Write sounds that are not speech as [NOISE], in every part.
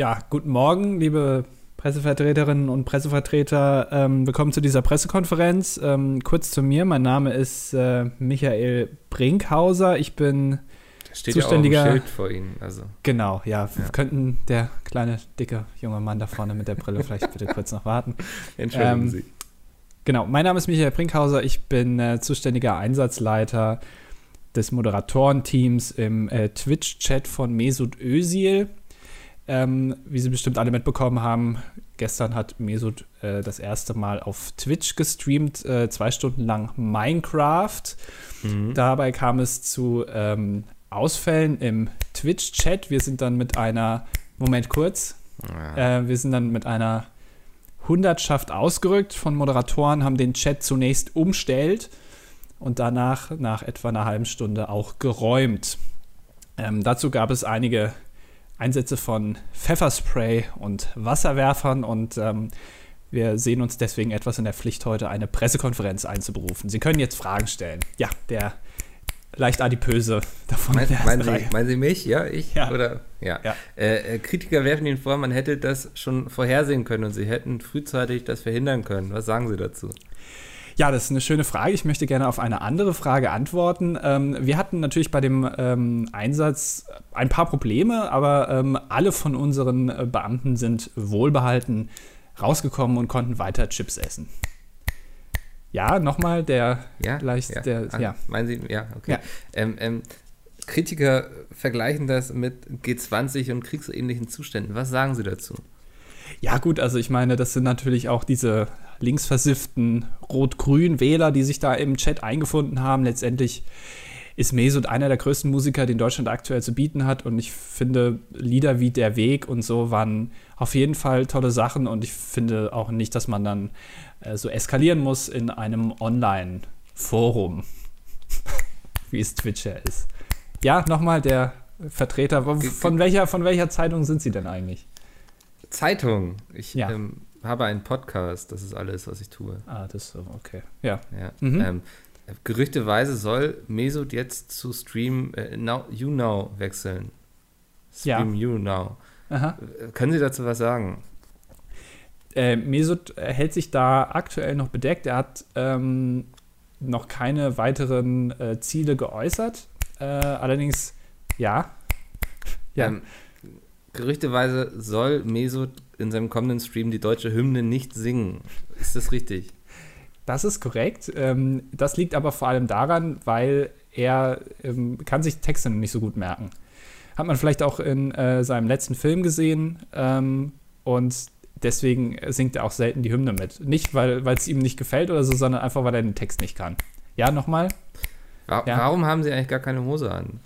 Ja, guten Morgen, liebe Pressevertreterinnen und Pressevertreter. Ähm, willkommen zu dieser Pressekonferenz. Ähm, kurz zu mir, mein Name ist äh, Michael Brinkhauser. Ich bin Da steht Zuständiger- ja auch ein Schild vor Ihnen. Also, Genau, ja, Ja. könnten der kleine, dicke junge Mann da vorne mit der Brille vielleicht bitte kurz noch warten. entschuldigen Ähm, Sie. Genau, mein Name ist Michael Brinkhauser. Ich bin äh, zuständiger Einsatzleiter des Moderatorenteams im äh, Twitch-Chat von Mesut Özil. Ähm, wie Sie bestimmt alle mitbekommen haben, gestern hat Mesut äh, das erste Mal auf Twitch gestreamt, äh, zwei Stunden lang Minecraft. Mhm. Dabei kam es zu ähm, Ausfällen im Twitch-Chat. Wir sind dann mit einer, Moment kurz, Ja. äh, wir sind dann mit einer Hundertschaft ausgerückt von Moderatoren, haben den Chat zunächst umstellt und danach nach etwa einer halben Stunde auch geräumt. Ähm, dazu gab es einige Einsätze von Pfefferspray und Wasserwerfern und ähm, wir sehen uns deswegen etwas in der Pflicht, heute eine Pressekonferenz einzuberufen. Sie können jetzt Fragen stellen. Ja, der leicht adipöse davon. Mein, meinen, Sie, meinen Sie mich? Ja, ich? Ja. Oder? Ja. Ja. Äh, äh, Kritiker werfen Ihnen vor, man hätte das schon vorhersehen können und Sie hätten frühzeitig das verhindern können. Was sagen Sie dazu? Ja, das ist eine schöne Frage. Ich möchte gerne auf eine andere Frage antworten. Ähm, wir hatten natürlich bei dem ähm, Einsatz ein paar Probleme, aber ähm, alle von unseren äh, Beamten sind wohlbehalten rausgekommen und konnten weiter Chips essen. Ja, nochmal der Ja? leicht, ja. der, Ah, ja. Meinen Sie? Ja, okay. Ja. Ähm, ähm, Kritiker vergleichen das mit G20 und kriegsähnlichen Zuständen. Was sagen Sie dazu? Ja, gut, also ich meine, das sind natürlich auch diese linksversifften rot-grün Wähler, die sich da im Chat eingefunden haben. Letztendlich ist Mesut einer der größten Musiker, den Deutschland aktuell zu bieten hat. Und ich finde, Lieder wie Der Weg und so waren auf jeden Fall tolle Sachen. Und ich finde auch nicht, dass man dann äh, so eskalieren muss in einem Online-Forum, [LAUGHS] wie es Twitch ja ist. Ja, nochmal der Vertreter. Von, welcher, von welcher Zeitung sind Sie denn eigentlich? Zeitung. Ich Ja. ähm, habe einen Podcast. Das ist alles, was ich tue. Ah, das ist so, okay. Ja. Ja. Mhm. Ähm, gerüchteweise soll Mesut jetzt zu Stream äh, now, You Now wechseln. Ja. Stream You Now. Aha. Äh, Können Sie dazu was sagen? Äh, Mesut hält sich da aktuell noch bedeckt. Er hat ähm, noch keine weiteren äh, Ziele geäußert. Äh, allerdings, ja. Ja. Ähm, gerüchteweise soll Mesut in seinem kommenden Stream die deutsche Hymne nicht singen. Ist das richtig? Das ist korrekt. Ähm, das liegt aber vor allem daran, weil er ähm, kann sich Texte nicht so gut merken. Hat man vielleicht auch in äh, seinem letzten Film gesehen. Ähm, und deswegen singt er auch selten die Hymne mit. Nicht, weil es ihm nicht gefällt oder so, sondern einfach, weil er den Text nicht kann. Ja, nochmal. Wa Ja. Warum haben Sie eigentlich gar keine Hose an?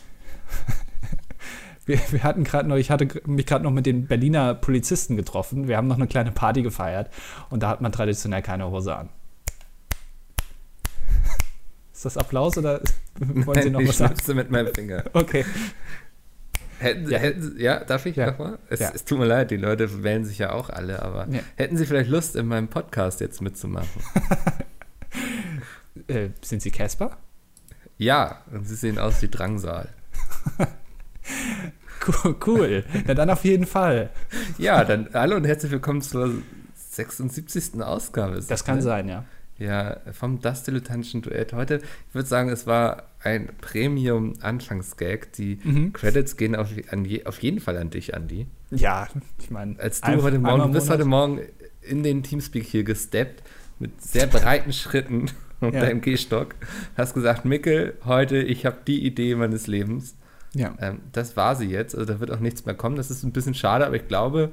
Wir, wir hatten gerade noch, ich hatte mich gerade noch mit den Berliner Polizisten getroffen. Wir haben noch eine kleine Party gefeiert und da hat man traditionell keine Hose an. Ist das Applaus oder [LAUGHS] wollen Sie noch ich was sagen? schnipse mit meinem Finger. Okay. Hätten, Ja. Hätten, ja, darf ich Ja. nochmal? Es, Ja. es tut mir leid, die Leute wählen sich ja auch alle, aber Ja. hätten Sie vielleicht Lust, in meinem Podcast jetzt mitzumachen? [LAUGHS] Äh, sind Sie Casper? ja, und Sie sehen aus wie Drangsal. [LAUGHS] Cool. Na dann auf jeden Fall. Ja, dann hallo und herzlich willkommen zur 76. Ausgabe. Das kann ne? sein, ja. Ja, vom Das Dilettantischen Duett. Heute, ich würde sagen, es war ein Premium-Anfangsgag. Die Mhm. Credits gehen auf, je, auf jeden Fall an dich, Andi. Ja, ich meine. Als du heute Morgen, du bist heute Morgen in den Teamspeak hier gesteppt mit sehr breiten Schritten [LAUGHS] und Ja. deinem Gehstock, hast gesagt, Mickel, heute, ich habe die Idee meines Lebens. Ja. Ähm, das war sie jetzt, also da wird auch nichts mehr kommen. Das ist ein bisschen schade, aber ich glaube,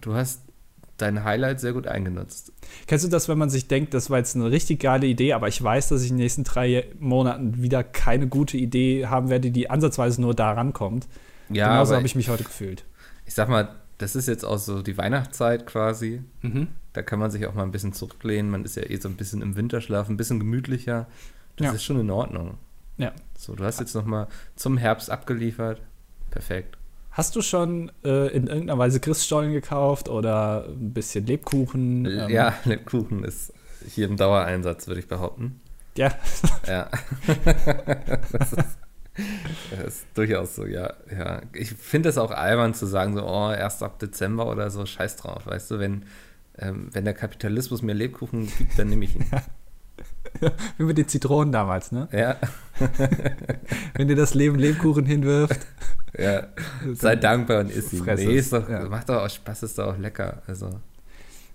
du hast dein Highlight sehr gut eingenutzt. Kennst du das, wenn man sich denkt, das war jetzt eine richtig geile Idee, aber ich weiß, dass ich in den nächsten drei Monaten wieder keine gute Idee haben werde, die ansatzweise nur da rankommt? Ja, Genauso habe ich mich heute gefühlt. ich sag mal, das ist jetzt auch so die Weihnachtszeit quasi. Mhm. Da kann man sich auch mal ein bisschen zurücklehnen. Man ist ja eh so ein bisschen im Winterschlaf, ein bisschen gemütlicher. Das Ja. ist schon in Ordnung. Ja. So, du hast jetzt noch mal zum Herbst abgeliefert. Perfekt. Hast du schon äh, in irgendeiner Weise Christstollen gekauft oder ein bisschen Lebkuchen? Ähm, ja, [LAUGHS] Lebkuchen ist hier im Dauereinsatz, würde ich behaupten. Ja, [LAUGHS] Ja. [LAUGHS] das ist, Das ist durchaus so, ja. ja. Ich finde es auch albern zu sagen, so, oh, erst ab Dezember oder so, scheiß drauf. Weißt du, wenn, ähm, wenn der Kapitalismus mir Lebkuchen gibt, dann nehme ich ihn. [LAUGHS] Wie mit den Zitronen damals, ne? Ja. [LAUGHS] wenn dir das Leben Lebkuchen hinwirft. Ja, [LAUGHS] sei dankbar und isst ihn. Nee, ist doch, ja. macht doch auch Spaß, ist doch auch lecker. Also,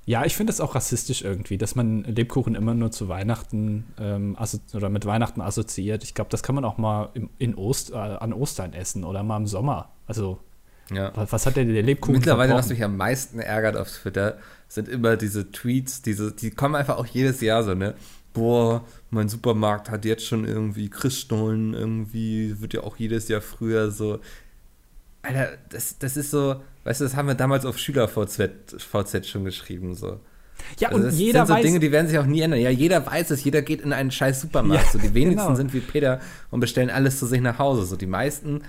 Ja, ich finde das auch rassistisch irgendwie, dass man Lebkuchen immer nur zu Weihnachten ähm, oder mit Weihnachten assoziiert. Ich glaube, das kann man auch mal im, in Ost, äh, an Ostern essen oder mal im Sommer. Also, ja. was, was hat denn der Lebkuchen Mittlerweile, was verbrochen? mich am meisten ärgert auf Twitter, sind immer diese Tweets, diese, die kommen einfach auch jedes Jahr so, ne? Boah, mein Supermarkt hat jetzt schon irgendwie Christstollen, irgendwie wird ja auch jedes Jahr früher so. Alter, das, das ist so, weißt du, das haben wir damals auf SchülerVZ VZ schon geschrieben, so. Ja, Also und das jeder sind so weiß, Dinge, die werden sich auch nie ändern. Ja, jeder weiß es, jeder geht in einen scheiß Supermarkt. Ja, so, die wenigsten genau. sind wie Peter und bestellen alles zu sich nach Hause. So, die meisten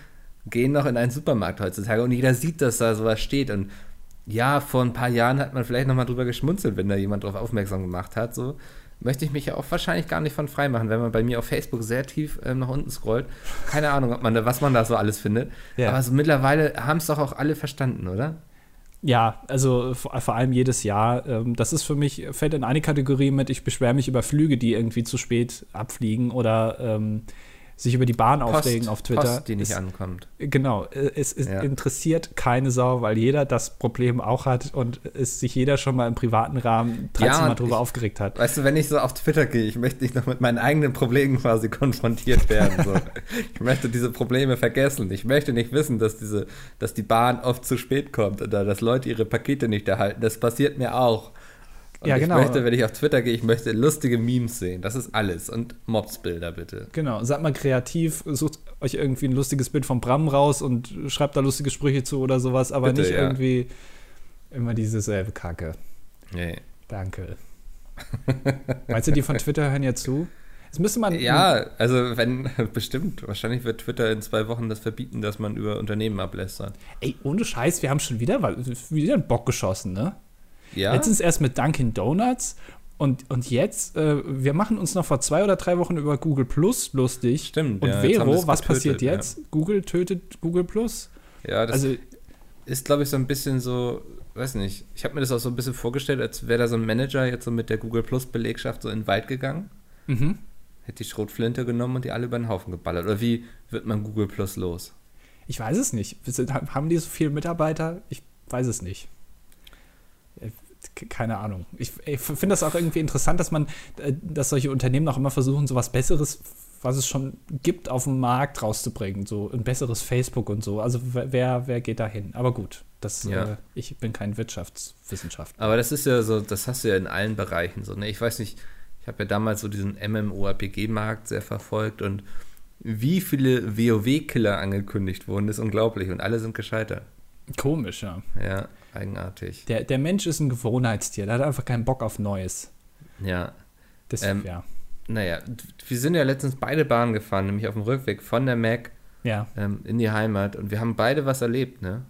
gehen noch in einen Supermarkt heutzutage und jeder sieht, dass da sowas steht. Und ja, vor ein paar Jahren hat man vielleicht nochmal drüber geschmunzelt, wenn da jemand drauf aufmerksam gemacht hat. So möchte ich mich ja auch wahrscheinlich gar nicht von frei machen, wenn man bei mir auf Facebook sehr tief ähm, nach unten scrollt. Keine Ahnung, ob man da, was man da so alles findet. Ja. Aber so mittlerweile haben es doch auch alle verstanden, oder? Ja, also vor, vor allem jedes Jahr. Ähm, das ist für mich, fällt in eine Kategorie mit, ich beschwere mich über Flüge, die irgendwie zu spät abfliegen oder ähm, sich über die Bahn aufregen auf Twitter. Post, die nicht Ist- ankommt. Genau, äh, es, es Ja. interessiert keine Sau, weil jeder das Problem auch hat und es sich jeder schon mal im privaten Rahmen 13 Ja, Mal drüber ich- aufgeregt hat. Weißt du, wenn ich so auf Twitter gehe, ich möchte nicht noch mit meinen eigenen Problemen quasi konfrontiert werden. So. [LAUGHS] ich möchte diese Probleme vergessen. Ich möchte nicht wissen, dass, diese, dass die Bahn oft zu spät kommt oder dass Leute ihre Pakete nicht erhalten. Das passiert mir auch. Und Ja, genau. Ich möchte, wenn ich auf Twitter gehe, ich möchte lustige Memes sehen. Das ist alles. Und Mobsbilder bitte. Genau, seid mal kreativ, sucht euch irgendwie ein lustiges Bild von Bram raus und schreibt da lustige Sprüche zu oder sowas, aber Bitte, nicht ja. irgendwie immer dieselbe Kacke. Nee. Danke. [LAUGHS] Meinst du, die von Twitter hören ja zu? Jetzt müsste man. Ja, also wenn, [LAUGHS] bestimmt. Wahrscheinlich wird Twitter in zwei Wochen das verbieten, dass man über Unternehmen ablästert. Ey, ohne Scheiß, wir haben schon wieder, wieder einen Bock geschossen, ne? Ja? Letztens erst mit Dunkin' Donuts und, und jetzt, äh, wir machen uns noch vor zwei oder drei Wochen über Google Plus lustig. Stimmt, Und ja, Vero, was getötet, passiert ja. jetzt? Google tötet Google Plus. ja, das Also, ist, glaube ich, so ein bisschen so, weiß nicht, ich habe mir das auch so ein bisschen vorgestellt, als wäre da so ein Manager jetzt so mit der Google Plus Belegschaft so in den Wald gegangen, mhm. hätte die Schrotflinte genommen und die alle über den Haufen geballert. Oder wie wird man Google Plus los? Ich weiß es nicht. Haben die so viele Mitarbeiter? Ich weiß es nicht. Äh, ke- Keine Ahnung. Ich, ich finde das auch irgendwie interessant, dass man, äh, dass solche Unternehmen auch immer versuchen, so was Besseres, was es schon gibt, auf den Markt rauszubringen. So ein besseres Facebook und so. Also wer- wer, wer geht da hin? Aber gut, das, Ja. äh, ich bin kein Wirtschaftswissenschaftler. Aber das ist ja so, das hast du ja in allen Bereichen so, ne? Ich weiß nicht, ich habe ja damals so diesen MMORPG-Markt sehr verfolgt und wie viele WoW-Killer angekündigt wurden, ist unglaublich und alle sind gescheitert. Komisch, ja. Ja, eigenartig. Der, der Mensch ist ein Gewohnheitstier, der hat einfach keinen Bock auf Neues. Ja, Das, Ähm, ja. naja, wir sind ja letztens beide Bahn gefahren, nämlich auf dem Rückweg von der Mac Ja. ähm, in die Heimat und wir haben beide was erlebt, ne?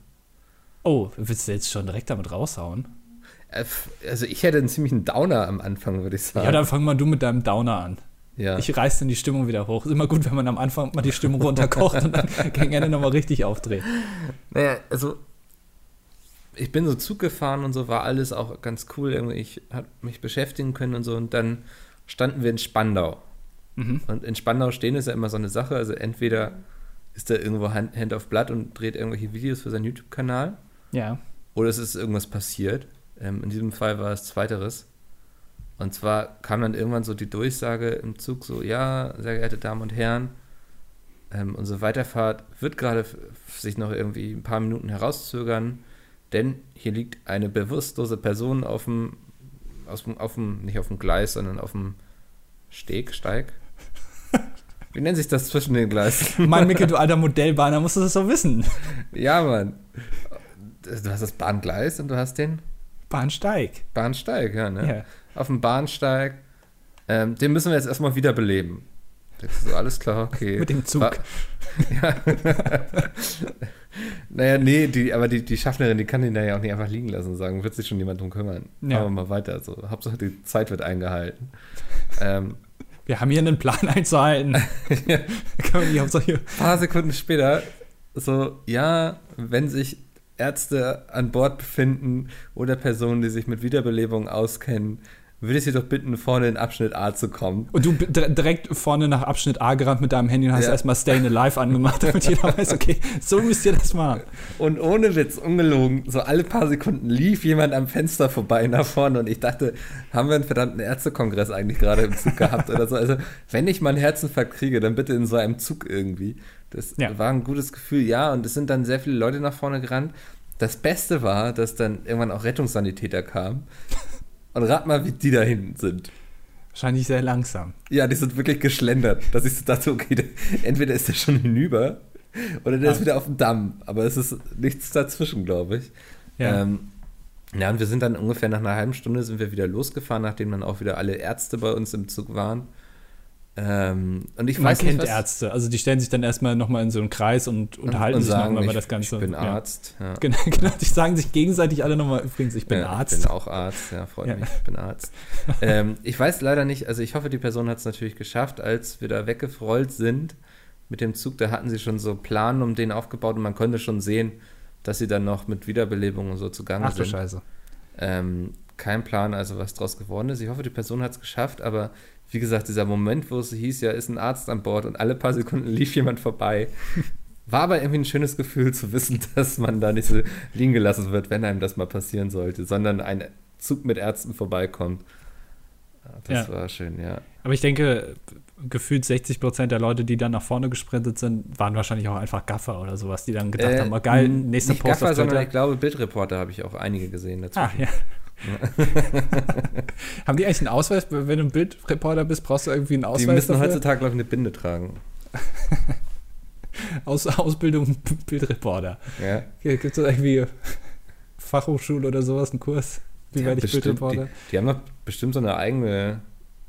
Oh, willst du jetzt schon direkt damit raushauen? Äh, Also ich hätte einen ziemlichen Downer am Anfang, würde ich sagen. Ja, dann fang mal du mit deinem Downer an. Ja. Ich reiß dann die Stimmung wieder hoch. Ist immer gut, wenn man am Anfang mal die Stimmung runterkocht und dann [LAUGHS] gegen Ende nochmal richtig aufdreht. Naja, also ich bin so Zug gefahren und so war alles auch ganz cool. Ich habe mich beschäftigen können und so und dann standen wir in Spandau. Mhm. Und in Spandau stehen ist ja immer so eine Sache. Also entweder ist er irgendwo Hand, Hand auf Blatt und dreht irgendwelche Videos für seinen YouTube-Kanal Ja. oder es ist irgendwas passiert. Ähm, in diesem Fall war es zweiteres. Und zwar kam dann irgendwann so die Durchsage im Zug so, ja, sehr geehrte Damen und Herren, ähm, unsere Weiterfahrt wird gerade sich noch irgendwie ein paar Minuten herauszögern, denn hier liegt eine bewusstlose Person auf dem, aus dem, auf dem, nicht auf dem Gleis, sondern auf dem Steg, Steig. [LAUGHS] Wie nennt sich das zwischen den Gleisen? Mann, Micke, du alter Modellbahner, musst du das doch wissen. ja, Mann. Du hast das Bahngleis und du hast den Bahnsteig. Bahnsteig, ja, ne? Ja. Auf dem Bahnsteig. Ähm, den müssen wir jetzt erstmal wiederbeleben. Denkst du so, alles klar, okay. Mit dem Zug. War, ja. [LAUGHS] naja, nee, die, aber die, die Schaffnerin, die kann den da ja auch nicht einfach liegen lassen und sagen, wird sich schon jemand drum kümmern. Ja. Machen wir mal weiter. So. Hauptsache die Zeit wird eingehalten. ähm, Wir haben hier einen Plan [LAUGHS] einzuhalten. ja. Kann man nicht auf solche. Ein paar Sekunden später, so, ja, wenn sich Ärzte an Bord befinden oder Personen, die sich mit Wiederbelebung auskennen, würde ich Sie doch bitten, vorne in Abschnitt A zu kommen. Und du direkt vorne nach Abschnitt A gerannt mit deinem Handy und hast ja. erstmal Staying Alive angemacht, damit jeder [LAUGHS] weiß, okay, so müsst ihr das machen. Und ohne Witz, ungelogen, so alle paar Sekunden lief jemand am Fenster vorbei nach vorne und ich dachte, haben wir einen verdammten Ärztekongress eigentlich gerade im Zug gehabt oder so. Also, wenn ich meinen Herzinfarkt kriege, dann bitte in so einem Zug irgendwie. Das ja. war ein gutes Gefühl, ja, und es sind dann sehr viele Leute nach vorne gerannt. Das Beste war, dass dann irgendwann auch Rettungssanitäter kamen. Und rat mal, wie die da hinten sind. Wahrscheinlich sehr langsam. Ja, die sind wirklich geschlendert. Dass ich so dachte, okay, entweder ist der schon hinüber oder der ah. ist wieder auf dem Damm. Aber es ist nichts dazwischen, glaube ich. Ja. Ähm, ja, und wir sind dann ungefähr nach einer halben Stunde sind wir wieder losgefahren, nachdem dann auch wieder alle Ärzte bei uns im Zug waren. Ähm, und ich Man weiß kennt nicht, Ärzte, also die stellen sich dann erstmal nochmal in so einen Kreis und unterhalten und sich nochmal über das Ganze. Ich bin Arzt. Ja. [LAUGHS] Genau, genau, die sagen sich gegenseitig alle nochmal, übrigens, ich bin ja, Arzt. Ich bin auch Arzt, ja, freut mich, ich bin Arzt. [LAUGHS] ähm, ich weiß leider nicht, also ich hoffe, die Person hat es natürlich geschafft, als wir da weggerollt sind mit dem Zug, da hatten sie schon so Plan um den aufgebaut und man konnte schon sehen, dass sie dann noch mit Wiederbelebung und so zugange Ach, sind. Ach du Scheiße. Ähm, kein Plan, also was draus geworden ist. Ich hoffe, die Person hat es geschafft, aber wie gesagt, dieser Moment, wo es hieß, ja, ist ein Arzt an Bord und alle paar Sekunden lief jemand vorbei. [LAUGHS] War aber irgendwie ein schönes Gefühl zu wissen, [LAUGHS] dass man da nicht so liegen gelassen wird, wenn einem das mal passieren sollte, sondern ein Zug mit Ärzten vorbeikommt. Das ja. war schön, ja. Aber ich denke, gefühlt 60 Prozent der Leute, die dann nach vorne gesprintet sind, waren wahrscheinlich auch einfach Gaffer oder sowas, die dann gedacht äh, haben, oh, geil, nächster Post Gaffer, sondern ich glaube, Bildreporter habe ich auch einige gesehen dazu. Ah, ja. [LAUGHS] Haben die eigentlich einen Ausweis? Wenn du ein Bildreporter bist, brauchst du irgendwie einen Ausweis? Die müssen dafür? heutzutage, glaube ich, eine Binde tragen. [LAUGHS] Aus, Ausbildung [LAUGHS] Bildreporter. Ja. Gibt es irgendwie Fachhochschule oder sowas, einen Kurs? Wie werde ich Bildreporter? Die, die, haben doch bestimmt so eine eigene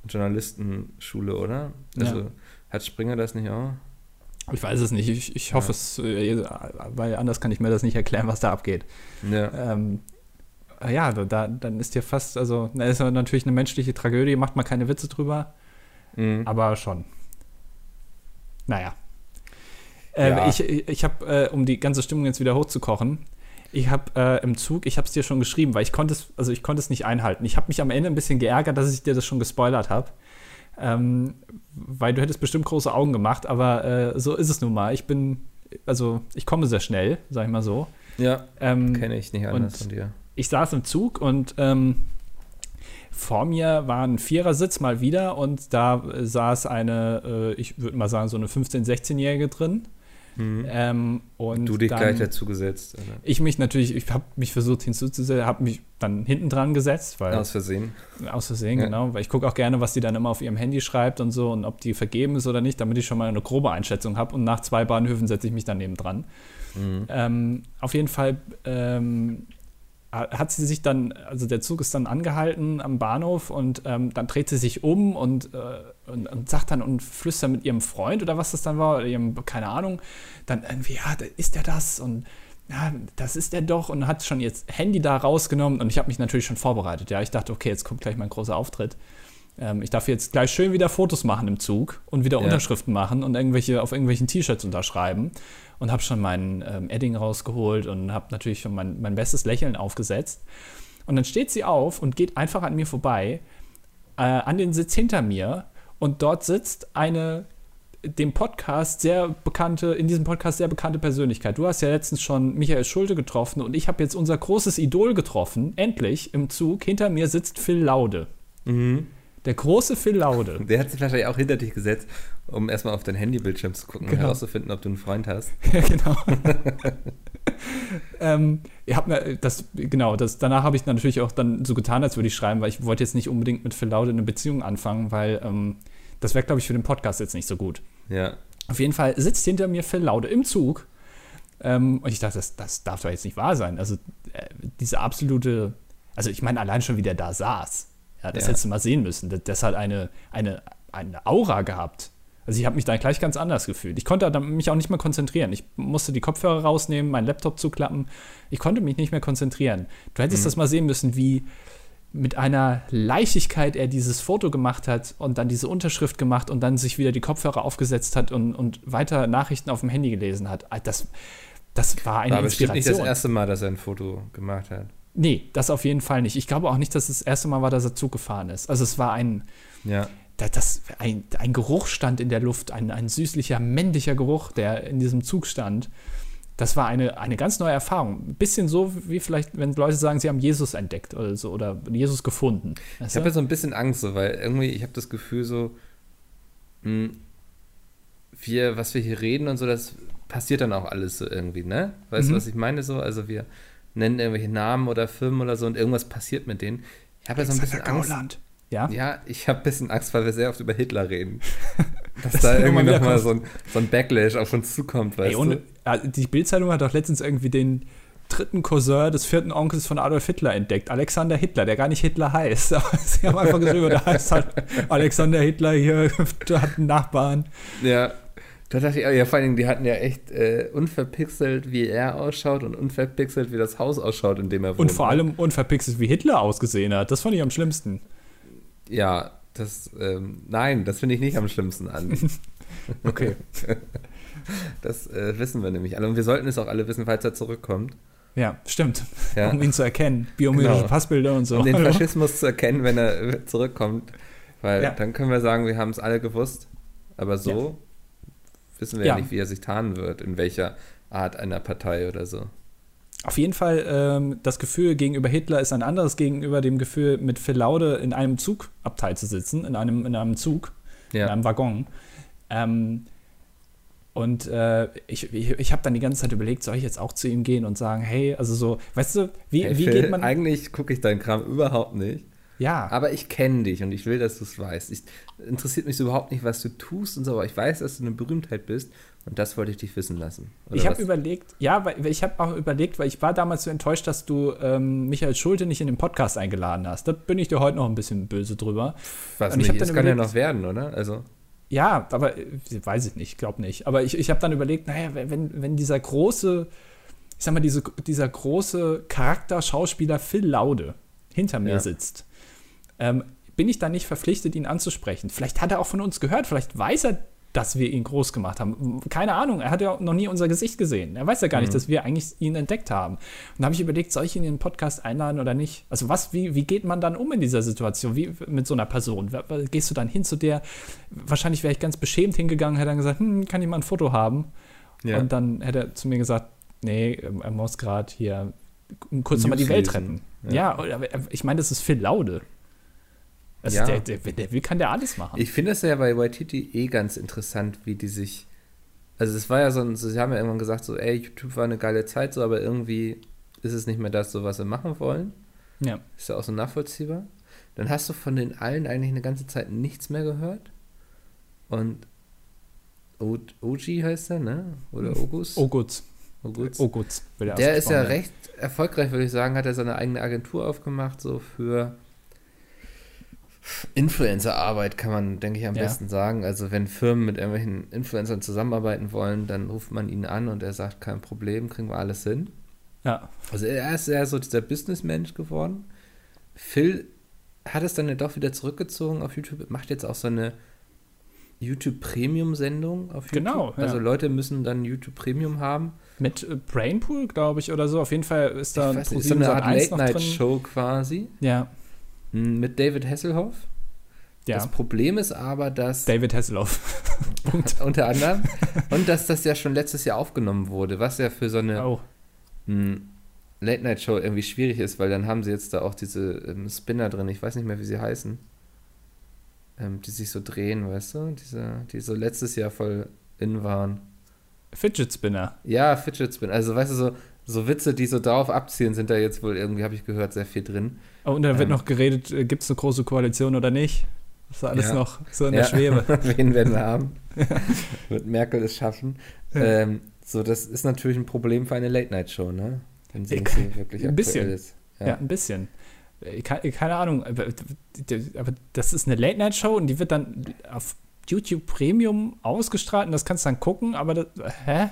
Journalistenschule, oder? Also ja. hat Springer das nicht auch? Ich weiß es nicht. Ich, ich hoffe ja. es, äh, weil anders kann ich mir das nicht erklären, was da abgeht. Ja. Ähm, ja, da, dann ist dir fast, also, da ist natürlich eine menschliche Tragödie, macht man keine Witze drüber, mhm. aber schon. Naja. Äh, ja. Ich, ich habe, äh, um die ganze Stimmung jetzt wieder hochzukochen, ich habe äh, im Zug, ich habe es dir schon geschrieben, weil ich konnte es, also ich konnte es nicht einhalten. Ich habe mich am Ende ein bisschen geärgert, dass ich dir das schon gespoilert habe. Ähm, weil du hättest bestimmt große Augen gemacht, aber äh, so ist es nun mal. Ich bin, also ich komme sehr schnell, sag ich mal so. Ja, ähm, kenne ich nicht anders von dir ich saß im Zug und ähm, vor mir war ein Vierersitz mal wieder und da saß eine, äh, ich würde mal sagen, so eine 15-, 16-Jährige drin. Mhm. Ähm, und du dich dann, gleich dazu gesetzt. Oder? Ich mich natürlich, ich habe mich versucht hinzuzusetzen, habe mich dann hinten dran gesetzt. Weil, aus Versehen. Aus Versehen, ja. genau. Weil ich gucke auch gerne, was die dann immer auf ihrem Handy schreibt und so und ob die vergeben ist oder nicht, damit ich schon mal eine grobe Einschätzung habe. Und nach zwei Bahnhöfen setze ich mich dann neben dran. Mhm. Ähm, auf jeden Fall ähm, hat sie sich dann, also der Zug ist dann angehalten am Bahnhof und ähm, dann dreht sie sich um und, äh, und, und, sagt dann und flüstert mit ihrem Freund oder was das dann war, oder ihrem, keine Ahnung, dann irgendwie, ja, ist der das und ja, das ist der doch und hat schon jetzt Handy da rausgenommen und ich habe mich natürlich schon vorbereitet, ja, ich dachte, okay, jetzt kommt gleich mein großer Auftritt. Ähm, ich darf jetzt gleich schön wieder Fotos machen im Zug und wieder ja. Unterschriften machen und irgendwelche auf irgendwelchen T-Shirts unterschreiben und habe schon meinen ähm, Edding rausgeholt und habe natürlich schon mein, mein bestes Lächeln aufgesetzt. Und dann steht sie auf und geht einfach an mir vorbei, äh, an den Sitz hinter mir und dort sitzt eine dem Podcast sehr bekannte, in diesem Podcast sehr bekannte Persönlichkeit. Du hast ja letztens schon Michael Schulte getroffen und ich habe jetzt unser großes Idol getroffen. Endlich im Zug. Hinter mir sitzt Phil Laude. Mhm. Der große Phil Laude. Der hat sich wahrscheinlich auch hinter dich gesetzt, um erstmal auf dein Handybildschirm zu gucken genau. und herauszufinden, ob du einen Freund hast. [LAUGHS] Ja, genau. [LAUGHS] ähm, habt mir das, genau, das, danach habe ich natürlich auch dann so getan, als würde ich schreiben, weil ich wollte jetzt nicht unbedingt mit Phil Laude eine Beziehung anfangen, weil ähm, das wäre, glaube ich, für den Podcast jetzt nicht so gut. Ja. Auf jeden Fall sitzt hinter mir Phil Laude im Zug. Ähm, und ich dachte, das, das darf doch jetzt nicht wahr sein. Also, äh, diese absolute, also ich meine, allein schon, wie der da saß ja, das ja. hättest du mal sehen müssen. Das, das, hat eine, eine, eine Aura gehabt. Also ich habe mich da gleich ganz anders gefühlt. Ich konnte mich auch nicht mehr konzentrieren. Ich musste die Kopfhörer rausnehmen, meinen Laptop zuklappen. Ich konnte mich nicht mehr konzentrieren. Du hättest mhm. das mal sehen müssen, wie, mit einer Leichtigkeit er dieses Foto gemacht hat und dann diese Unterschrift gemacht und dann sich wieder die Kopfhörer aufgesetzt hat und, und weiter Nachrichten auf dem Handy gelesen hat. Ah, das, das war eine War bestimmt Inspiration. nicht das erste Mal, dass er ein Foto gemacht hat. Nee, das auf jeden Fall nicht. Ich glaube auch nicht, dass es das erste Mal war, dass er Zug gefahren ist. Also es war ein, Ja. da- das, ein, ein Geruch stand in der Luft, ein, ein süßlicher, männlicher Geruch, der in diesem Zug stand. Das war eine, eine ganz neue Erfahrung. Ein bisschen so, wie vielleicht, wenn Leute sagen, sie haben Jesus entdeckt oder so oder Jesus gefunden. Ich Weißt habe du? ja so ein bisschen Angst, so, weil irgendwie, ich habe das Gefühl so, mh, wir, was wir hier reden und so, das passiert dann auch alles so irgendwie, ne? Weißt Mhm. du, was ich meine so? Also wir nennen irgendwelche Namen oder Firmen oder so und irgendwas passiert mit denen. Ich habe ja so ein bisschen Angst. Gauland. Ja? Ja, ich habe ein bisschen Angst, weil wir sehr oft über Hitler reden. [LAUGHS] Dass Das da irgendwie nochmal so ein, so ein Backlash auf uns zukommt, weißt Ey, ohne, du? ja, die Bildzeitung hat doch letztens irgendwie den dritten Cousin des vierten Onkels von Adolf Hitler entdeckt. Alexander Hitler, der gar nicht Hitler heißt. Aber [LAUGHS] sie haben einfach geschrieben, der heißt halt [LAUGHS] Alexander Hitler hier, der hat einen Nachbarn. Ja. Da dachte ich, ja, vor allen Dingen, die hatten ja echt äh, unverpixelt, wie er ausschaut und unverpixelt, wie das Haus ausschaut, in dem er wohnt. Und vor ne? allem unverpixelt, wie Hitler ausgesehen hat. Das fand ich am schlimmsten. Ja, das, ähm, nein, das finde ich nicht am schlimmsten an. [LAUGHS] Okay. [LAUGHS] Das äh, wissen wir nämlich alle. Und wir sollten es auch alle wissen, falls er zurückkommt. Ja, stimmt. Ja. Um ihn zu erkennen. Biometrische Genau. Passbilder und so. Um den Hallo? Faschismus zu erkennen, wenn er zurückkommt. Weil Ja. dann können wir sagen, wir haben es alle gewusst. Aber so wissen wir ja. Ja. nicht, wie er sich tarnen wird, in welcher Art einer Partei oder so. Auf jeden Fall, ähm, das Gefühl gegenüber Hitler ist ein anderes gegenüber dem Gefühl, mit Phil Laude in einem Zugabteil zu sitzen, in einem, in einem Zug, in Ja. einem Waggon. Ähm, und äh, ich, ich, ich habe dann die ganze Zeit überlegt, soll ich jetzt auch zu ihm gehen und sagen, hey, also so, weißt du, wie, Hey, wie Phil, geht man. Eigentlich gucke ich deinen Kram überhaupt nicht. Ja, Aber ich kenne dich und ich will, dass du es weißt. Ich, interessiert mich so überhaupt nicht, was du tust und so, aber ich weiß, dass du eine Berühmtheit bist und das wollte ich dich wissen lassen. Ich habe überlegt, ja, weil ich habe auch überlegt, weil ich war damals so enttäuscht, dass du ähm, Michael Schulte nicht in den Podcast eingeladen hast. Da bin ich dir heute noch ein bisschen böse drüber. was nicht, das kann ja noch werden, oder? Also, Ja, aber äh, weiß ich nicht, glaube nicht. Aber ich, ich habe dann überlegt, naja, wenn, wenn dieser große, ich sag mal, diese, dieser große Charakter-Schauspieler Phil Laude hinter mir Ja. sitzt, ähm, bin ich dann nicht verpflichtet, ihn anzusprechen. Vielleicht hat er auch von uns gehört, vielleicht weiß er, dass wir ihn groß gemacht haben. Keine Ahnung, er hat ja noch nie unser Gesicht gesehen. Er weiß ja gar nicht, Mhm. dass wir eigentlich ihn entdeckt haben. Und da habe ich überlegt, soll ich ihn in den Podcast einladen oder nicht? Also was, wie, wie geht man dann um in dieser Situation? Wie mit so einer Person? Gehst du dann hin zu der? Wahrscheinlich wäre ich ganz beschämt hingegangen, hätte dann gesagt, hm, kann ich mal ein Foto haben? ja. Und dann hätte er zu mir gesagt, nee, er muss gerade hier kurz nochmal die Welt retten. Ja. Ja, ich meine, das ist Phil Laude. Also Ja. der, der, der will, kann der alles machen. Ich finde es ja bei Waititi eh ganz interessant, wie die sich. Also, es war ja so ein. Sie haben ja irgendwann gesagt, so, ey, YouTube war eine geile Zeit, so, aber irgendwie ist es nicht mehr das, so was wir machen wollen. ja. Ist ja auch so nachvollziehbar. Dann hast du von den allen eigentlich eine ganze Zeit nichts mehr gehört. Und O- Oji heißt er, ne? Oder Ogus? Ogus. will er Der ist ja recht erfolgreich, würde ich sagen, hat er seine eigene Agentur aufgemacht, so für Influencer-Arbeit, kann man, denke ich, am Ja. besten sagen. Also wenn Firmen mit irgendwelchen Influencern zusammenarbeiten wollen, dann ruft man ihn an und er sagt, kein Problem, kriegen wir alles hin. Ja, Also er ist eher so dieser Businessmensch geworden. Phil hat es dann ja doch wieder zurückgezogen auf YouTube, macht jetzt auch so eine YouTube Premium-Sendung auf YouTube. Genau, ja. Also Leute müssen dann YouTube Premium haben. mit äh, Brainpool, glaube ich, oder so. Auf jeden Fall ist da Ich weiß ist so eine Art Sat.1 noch drin. Late-Night-Show quasi. Ja, Mit David Hasselhoff. ja. Das Problem ist aber, dass David Hasselhoff. [LAUGHS] Unter anderem [LAUGHS] und dass das ja schon letztes Jahr aufgenommen wurde, was ja für so eine Oh, m, Late-Night-Show irgendwie schwierig ist, weil dann haben sie jetzt da auch diese ähm, Spinner drin, ich weiß nicht mehr, wie sie heißen, ähm, die sich so drehen, weißt du, diese, die so letztes Jahr voll in waren. Fidget Spinner. Ja, Fidget Spinner, also weißt du, so, so Witze, die so darauf abzielen, sind da jetzt wohl irgendwie, habe ich gehört, sehr viel drin. Oh, und da wird Ähm. noch geredet, gibt es eine große Koalition oder nicht? Das ist alles Ja. noch so in ja. der Schwebe. [LAUGHS] Wen werden wir haben? [LAUGHS] Wird Merkel es schaffen? Ja. Ähm, so, das ist natürlich ein Problem für eine Late-Night-Show, ne? Wenn sie Ich- wirklich ein bisschen. ist. Ja, ein bisschen. Äh, ke- Keine Ahnung, aber aber das ist eine Late-Night-Show und die wird dann auf YouTube Premium ausgestrahlt und das kannst du dann gucken, aber das, hä?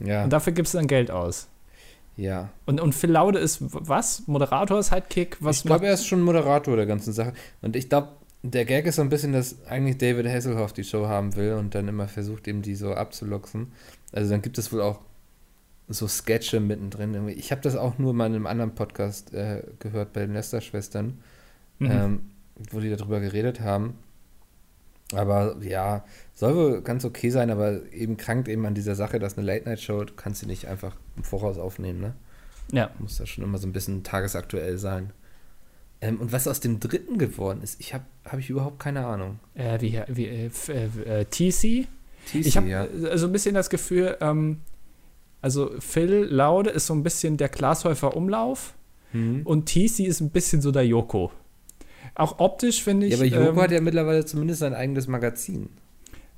Ja. Und dafür gibst du dann Geld aus. Ja. Und, und Phil Laude ist was? Moderator, Sidekick? Was ich glaube, er ist schon Moderator der ganzen Sache. Und ich glaube, der Gag ist so ein bisschen, dass eigentlich David Hasselhoff die Show haben will und dann immer versucht, eben die so abzuluxen. Also dann gibt es wohl auch so Sketche mittendrin. Ich habe das auch nur mal in einem anderen Podcast äh, gehört bei den Lester-Schwestern, mhm. ähm, wo die darüber geredet haben. Aber ja, soll wohl ganz okay sein, aber eben krankt eben an dieser Sache, dass eine Late-Night-Show, du kannst sie nicht einfach im Voraus aufnehmen, ne? Ja. Muss da schon immer so ein bisschen tagesaktuell sein. Ähm, und was aus dem dritten geworden ist, ich habe hab ich überhaupt keine Ahnung. Äh, wie, wie äh, äh, TC? TC, ich habe ja. so ein bisschen das Gefühl, ähm, also Phil Laude ist so ein bisschen der Glashäufer Umlauf Mhm. und TC ist ein bisschen so der Joko. Auch optisch finde ich. Ja, aber Joko ähm, hat ja mittlerweile zumindest sein eigenes Magazin.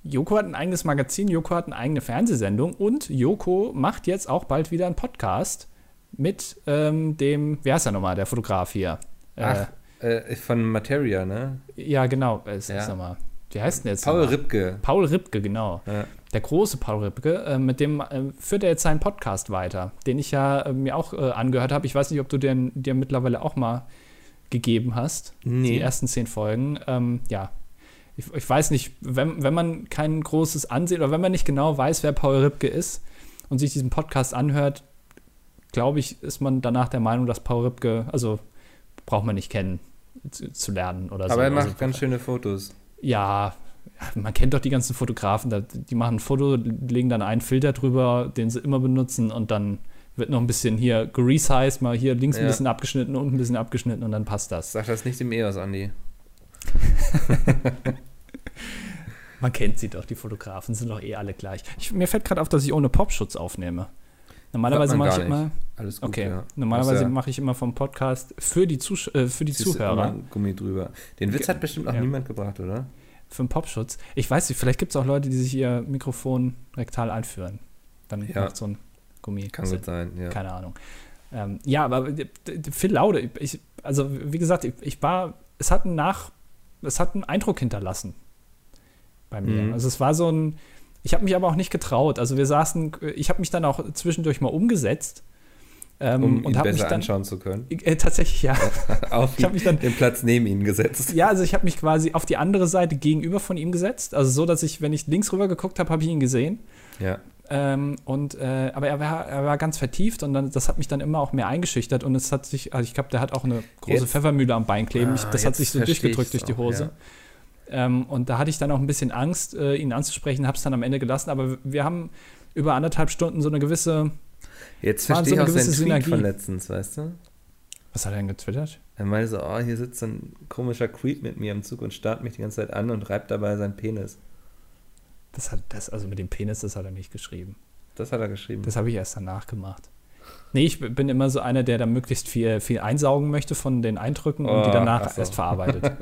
Joko hat ein eigenes Magazin, Joko hat eine eigene Fernsehsendung und Joko macht jetzt auch bald wieder einen Podcast mit ähm, dem, wer ist er nochmal, der Fotograf hier? Ach, äh, von Materia, ne? Ja, genau. Es, Ja. Sag mal, wie heißt denn jetzt? Paul nochmal? Ripke. Paul Ripke, genau. Ja. Der große Paul Ripke, äh, mit dem äh, führt er jetzt seinen Podcast weiter, den ich ja äh, mir auch äh, angehört habe. Ich weiß nicht, ob du den dir mittlerweile auch mal gegeben hast. Die Nee. ersten zehn Folgen. Ähm, ja. Ich, ich weiß nicht, wenn, wenn man kein großes Ansehen oder wenn man nicht genau weiß, wer Paul Ripke ist und sich diesen Podcast anhört, glaube ich, ist man danach der Meinung, dass Paul Ripke, also braucht man nicht kennen, zu, zu lernen oder so. Aber er macht also, ganz schöne Fotos. ja, man kennt doch die ganzen Fotografen, die machen ein Foto, legen dann einen Filter drüber, den sie immer benutzen und dann wird noch ein bisschen hier geresized, mal hier links ein Ja. bisschen abgeschnitten, unten ein bisschen abgeschnitten und dann passt das. Sag das nicht dem EOS, Andi. [LAUGHS] [LAUGHS] Man kennt sie doch, die Fotografen sind doch eh alle gleich. Ich, mir fällt gerade auf, dass ich ohne Popschutz aufnehme. Normalerweise mache ich gar immer, Alles gut, okay, ja. normalerweise Außer- mache ich immer vom Podcast für die, Zusch äh, für die Zuhörer, Gummi drüber. Den Witz hat bestimmt auch ja. niemand gebracht, oder? für den Popschutz. Ich weiß nicht, vielleicht gibt es auch Leute, die sich ihr Mikrofon rektal einführen. Dann Ja. macht so ein Gummi. Kann gut sein, ja. Keine Ahnung. Ähm, ja, aber d- Phil Laude, ich, also wie gesagt, ich, ich war, es hat einen Nach, es hat einen Eindruck hinterlassen bei mir. Mhm. Also es war so ein, ich habe mich aber auch nicht getraut. Also wir saßen, ich habe mich dann auch zwischendurch mal umgesetzt ähm, Um ihn und habe mich besser dann anschauen zu können. äh, tatsächlich ja. [LAUGHS] Auf Ich habe mich dann den Platz neben ihn gesetzt. ja, also ich habe mich quasi auf die andere Seite gegenüber von ihm gesetzt. Also so, dass ich, wenn ich links rüber geguckt habe, habe ich ihn gesehen. Ja. Ähm, und, äh, aber er war, er war ganz vertieft und dann, das hat mich dann immer auch mehr eingeschüchtert und es hat sich, also ich glaube, der hat auch eine große Jetzt- Pfeffermühle am Bein kleben. Ah, das hat sich so durchgedrückt durch die auch, Hose. Ähm, und da hatte ich dann auch ein bisschen Angst, äh, ihn anzusprechen, habe es dann am Ende gelassen. Aber wir haben über anderthalb Stunden so eine gewisse, Jetzt War so verstehe ich auch seinen gewisse Tweet Synergie. von letztens, weißt du? was hat er denn getwittert? Er meinte so, oh, hier sitzt ein komischer Creep mit mir im Zug und starrt mich die ganze Zeit an und reibt dabei seinen Penis. Das hat, das, also mit dem Penis, das hat er nicht geschrieben. Das hat er geschrieben. Das habe ich erst danach gemacht. Nee, ich bin immer so einer, der da möglichst viel, viel einsaugen möchte von den Eindrücken und die Oh, danach ach so. erst verarbeitet. [LAUGHS]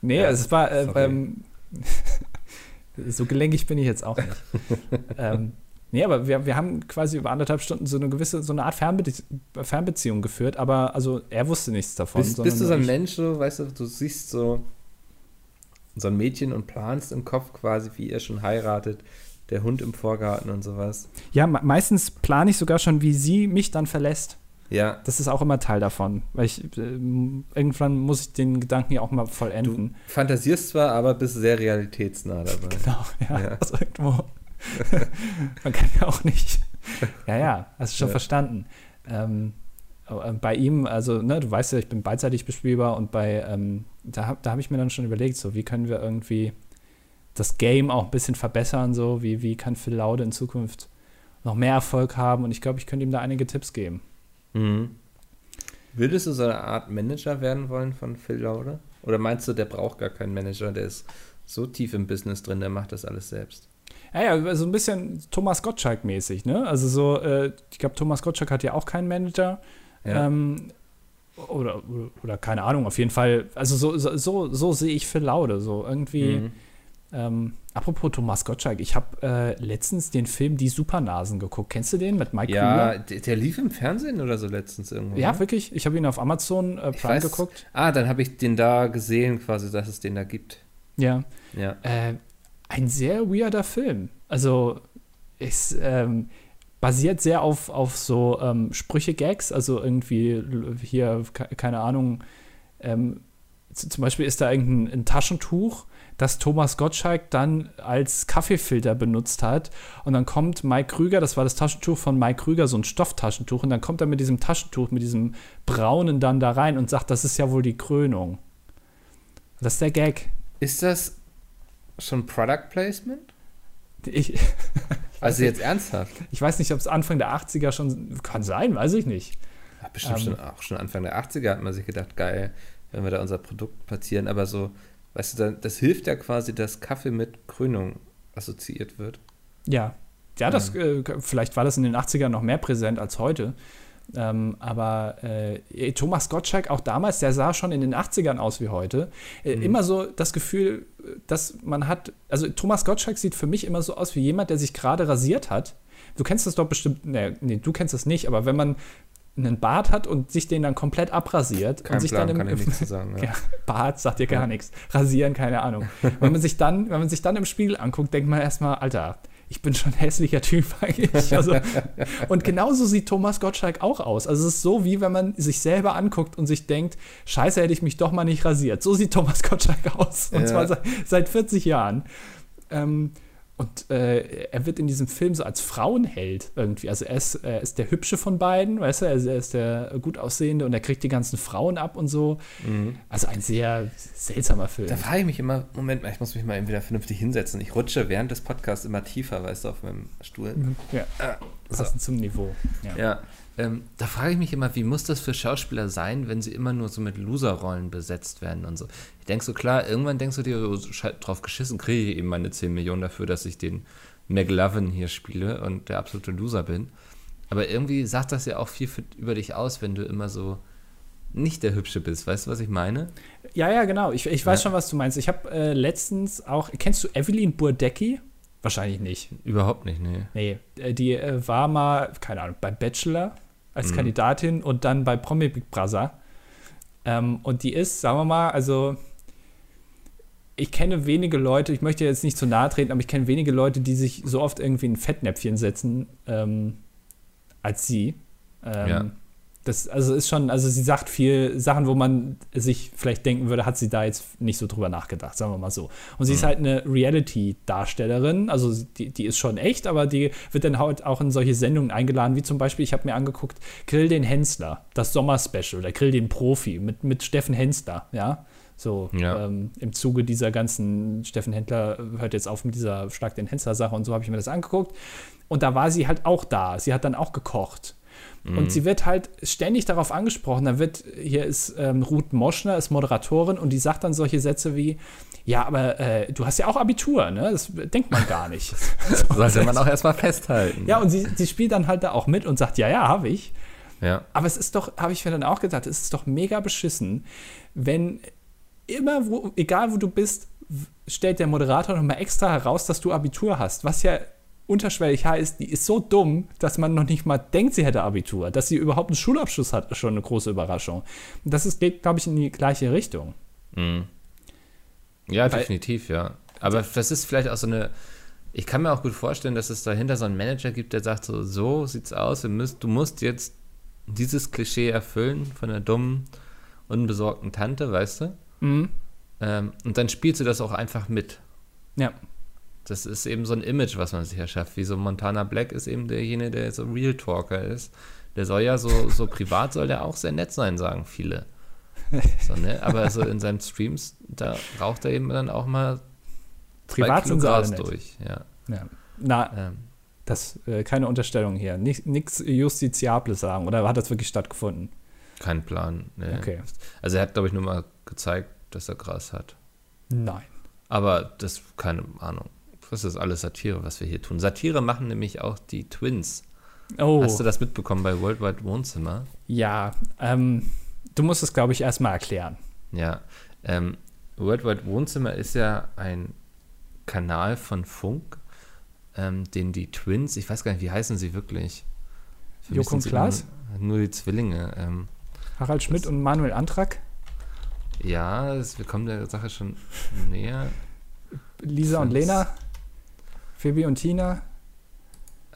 Nee, Ja, es war äh, beim. [LAUGHS] so gelenkig bin ich jetzt auch nicht. [LAUGHS] ähm, nee, aber wir, wir haben quasi über anderthalb Stunden so eine gewisse, so eine Art Fernbe Fernbeziehung geführt, aber also er wusste nichts davon. bist, bist du so ein Mensch, so, weißt du, du siehst so, so ein Mädchen und planst im Kopf quasi, wie ihr schon heiratet, der Hund im Vorgarten und sowas. Ja, me meistens plane ich sogar schon, wie sie mich dann verlässt. Ja, Das ist auch immer Teil davon, weil ich ähm, irgendwann muss ich den Gedanken ja auch mal vollenden. fantasierst zwar, aber bist sehr realitätsnah dabei. [LAUGHS] Genau, ja. Ja. Also irgendwo. [LAUGHS] Man kann ja auch nicht. Ja, ja, hast du schon Ja. verstanden. Ähm, aber bei ihm, also, ne, du weißt ja, ich bin beidseitig bespielbar und bei, ähm, da, hab- da habe ich mir dann schon überlegt, so, wie können wir irgendwie das Game auch ein bisschen verbessern, so, wie, wie kann Phil Laude in Zukunft noch mehr Erfolg haben und ich glaube, ich könnte ihm da einige Tipps geben. Mhm. Würdest du so eine Art Manager werden wollen von Phil Laude? Oder meinst du, der braucht gar keinen Manager, der ist so tief im Business drin, der macht das alles selbst? Ja, ja, so ein bisschen Thomas Gottschalk-mäßig, ne? Also so, äh, ich glaube, Thomas Gottschalk hat ja auch keinen Manager. Ja. Ähm, oder, oder keine Ahnung, auf jeden Fall. Also so, so, so, so sehe ich Phil Laude. So irgendwie. Mhm. Ähm, apropos Thomas Gottschalk, ich habe äh, letztens den Film Die Supernasen geguckt. Kennst du den mit Mike Ja, der, der lief im Fernsehen oder so letztens irgendwo. Ja, ne? wirklich. Ich habe ihn auf Amazon äh, Prime weiß. geguckt. Ah, dann habe ich den da gesehen, quasi, dass es den da gibt. Ja. Ja. Äh, ein sehr weirder Film. Also ist, ähm, basiert sehr auf, auf so ähm, Sprüche-Gags, also irgendwie hier, keine Ahnung, ähm, zum Beispiel ist da irgendein Taschentuch, das Thomas Gottschalk dann als Kaffeefilter benutzt hat. Und dann kommt Mike Krüger, das war das Taschentuch von Mike Krüger, so ein Stofftaschentuch. Und dann kommt er mit diesem Taschentuch, mit diesem braunen dann da rein und sagt, das ist ja wohl die Krönung. Das ist der Gag. Ist das schon Product Placement? Ich, [LAUGHS] also jetzt ernsthaft? Ich weiß nicht, ob es Anfang der 80er schon, kann sein, weiß ich nicht. Ja, bestimmt ähm, schon, auch schon Anfang der 80er hat man sich gedacht, geil, wenn wir da unser Produkt platzieren, aber so Weißt du, das hilft ja quasi, dass Kaffee mit Krönung assoziiert wird. Ja. Ja, das, äh, vielleicht war das in den 80ern noch mehr präsent als heute. Ähm, aber äh, Thomas Gottschalk, auch damals, der sah schon in den 80ern aus wie heute. Äh, mhm. Immer so das Gefühl, dass man hat, also Thomas Gottschalk sieht für mich immer so aus wie jemand, der sich gerade rasiert hat. Du kennst das doch bestimmt, nee, nee, du kennst das nicht, aber wenn man einen Bart hat und sich den dann komplett abrasiert Kein und sich Plan, dann im, im sagen, ja. [LAUGHS] ja, Bart sagt dir gar ja. nichts, rasieren keine Ahnung. wenn man sich dann, wenn man sich dann im Spiegel anguckt, denkt man erstmal, Alter, ich bin schon ein hässlicher Typ [LAUGHS] eigentlich. Also, und genauso sieht Thomas Gottschalk auch aus. Also es ist so, wie wenn man sich selber anguckt und sich denkt, scheiße, hätte ich mich doch mal nicht rasiert. So sieht Thomas Gottschalk aus. Und ja. zwar seit, seit 40 Jahren. Ähm, und äh, er wird in diesem Film so als Frauenheld irgendwie. Also er ist, er ist der Hübsche von beiden, weißt du, er ist der gut aussehende und er kriegt die ganzen Frauen ab und so. Mhm. Also ein sehr seltsamer Film. Da frage ich mich immer, Moment mal, ich muss mich mal eben wieder vernünftig hinsetzen. Ich rutsche während des Podcasts immer tiefer, weißt du, auf meinem Stuhl. Mhm. Ja, ah, passend so. zum Niveau. Ja, ja ähm, da frage ich mich immer, wie muss das für Schauspieler sein, wenn sie immer nur so mit Loser-Rollen besetzt werden und so. Ich denke so, klar, irgendwann denkst du dir, so, drauf geschissen, kriege ich eben meine 10 Millionen dafür, dass ich den McLovin hier spiele und der absolute Loser bin. Aber irgendwie sagt das ja auch viel für, über dich aus, wenn du immer so nicht der Hübsche bist. Weißt du, was ich meine? Ja, ja, genau. Ich, ich weiß ja. schon, was du meinst. Ich habe äh, letztens auch, kennst du Evelyn Burdecki? Wahrscheinlich nicht. Überhaupt nicht, nee. Nee, äh, die äh, war mal, keine Ahnung, beim Bachelor als mhm. Kandidatin und dann bei Promi Big Brother. Ähm, und die ist, sagen wir mal, also ich kenne wenige Leute, ich möchte jetzt nicht zu nahe treten, aber ich kenne wenige Leute, die sich so oft irgendwie ein Fettnäpfchen setzen ähm, als sie. Ähm, ja das also ist schon, also sie sagt viel Sachen, wo man sich vielleicht denken würde, hat sie da jetzt nicht so drüber nachgedacht, sagen wir mal so. Und sie mhm. ist halt eine Reality-Darstellerin, also die, die ist schon echt, aber die wird dann halt auch in solche Sendungen eingeladen, wie zum Beispiel, ich habe mir angeguckt, Grill den Hensler, das Sommerspecial, oder Grill den Profi mit, mit Steffen Hensler, ja. So ja. Ähm, im Zuge dieser ganzen Steffen Händler hört jetzt auf mit dieser Schlag den Hensler-Sache und so habe ich mir das angeguckt. Und da war sie halt auch da. Sie hat dann auch gekocht. Und mhm. sie wird halt ständig darauf angesprochen. Da wird, hier ist ähm, Ruth Moschner, ist Moderatorin und die sagt dann solche Sätze wie, ja, aber äh, du hast ja auch Abitur, ne? Das denkt man gar nicht. [LAUGHS] Sollte man auch erstmal festhalten. Ja, und sie, sie spielt dann halt da auch mit und sagt, ja, ja, habe ich. Ja. Aber es ist doch, habe ich mir dann auch gedacht, es ist doch mega beschissen, wenn immer, wo, egal wo du bist, stellt der Moderator nochmal extra heraus, dass du Abitur hast, was ja unterschwellig heißt, die ist so dumm, dass man noch nicht mal denkt, sie hätte Abitur. Dass sie überhaupt einen Schulabschluss hat, ist schon eine große Überraschung. das ist, geht, glaube ich, in die gleiche Richtung. Mhm. Ja, Weil, definitiv, ja. Aber das ist vielleicht auch so eine. Ich kann mir auch gut vorstellen, dass es dahinter so einen Manager gibt, der sagt so, so sieht's aus, müsst, du musst jetzt dieses Klischee erfüllen von einer dummen, unbesorgten Tante, weißt du? Mhm. Ähm, und dann spielst du das auch einfach mit. Ja. Das ist eben so ein Image, was man sich erschafft. Wie so Montana Black ist eben derjenige, der so Real Talker ist. Der soll ja so, so privat soll der auch sehr nett sein, sagen viele. So, ne? Aber so in seinen Streams, da raucht er eben dann auch mal privat sind Gras durch. Ja. ja. Na, ähm. das äh, keine Unterstellung hier. Nichts Justiziables sagen. Oder hat das wirklich stattgefunden? Kein Plan. Ne. Okay. Also er hat, glaube ich, nur mal gezeigt, dass er Gras hat. Nein. Aber das, keine Ahnung. Das ist alles Satire, was wir hier tun. Satire machen nämlich auch die Twins. Oh. Hast du das mitbekommen bei Worldwide Wohnzimmer? Ja, ähm, du musst es, glaube ich, erstmal erklären. Ja, ähm, Worldwide Wohnzimmer ist ja ein Kanal von Funk, ähm, den die Twins, ich weiß gar nicht, wie heißen sie wirklich? Für Joko und Klaas? Nur, nur, die Zwillinge. Ähm, Harald Schmidt und Manuel Antrag? Ja, das, wir kommen der Sache schon näher. Lisa Twins. und Lena? Phoebe und Tina?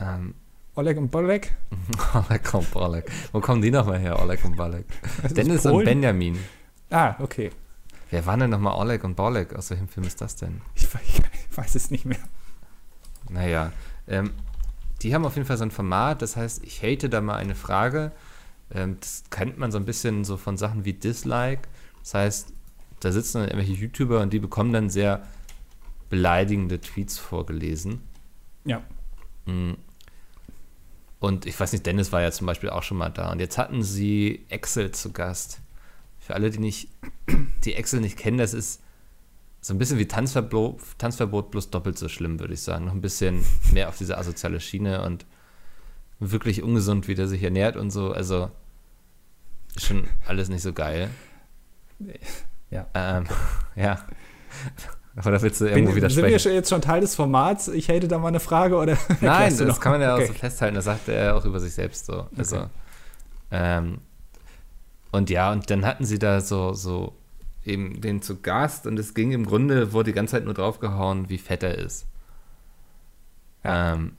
Ähm, Oleg und Bolek? [LAUGHS] Oleg und Bolek. Wo kommen die nochmal her, Oleg und Bolek? Dennis und Benjamin. Ah, okay. Wer waren denn nochmal Oleg und Bolek? Aus welchem Film ist das denn? Ich, ich weiß es nicht mehr. Naja, ähm, die haben auf jeden Fall so ein Format, das heißt, ich hate da mal eine Frage. Ähm, das kennt man so ein bisschen so von Sachen wie Dislike. Das heißt, da sitzen dann irgendwelche YouTuber und die bekommen dann sehr beleidigende Tweets vorgelesen. Ja. Mm. Und ich weiß nicht, Dennis war ja zum Beispiel auch schon mal da. Und jetzt hatten sie Excel zu Gast. Für alle, die nicht, die Excel nicht kennen, das ist so ein bisschen wie Tanzverbot, Tanzverbot bloß doppelt so schlimm, würde ich sagen. Noch ein bisschen mehr auf diese asoziale Schiene und wirklich ungesund, wie der sich ernährt und so. Also schon alles nicht so geil. Ja. Ähm, [LAUGHS] ja. Oder willst du irgendwo Bin, widersprechen? Sind wir jetzt schon Teil des Formats? Ich hätte da mal eine Frage oder? [LAUGHS] Nein, das kann man ja Okay. auch so festhalten. Das sagt er auch über sich selbst so. Also, Okay. ähm, und ja, und dann hatten sie da so, so eben den zu Gast und es ging im Grunde, wurde die ganze Zeit nur draufgehauen, wie fett er ist. Ja. Ähm,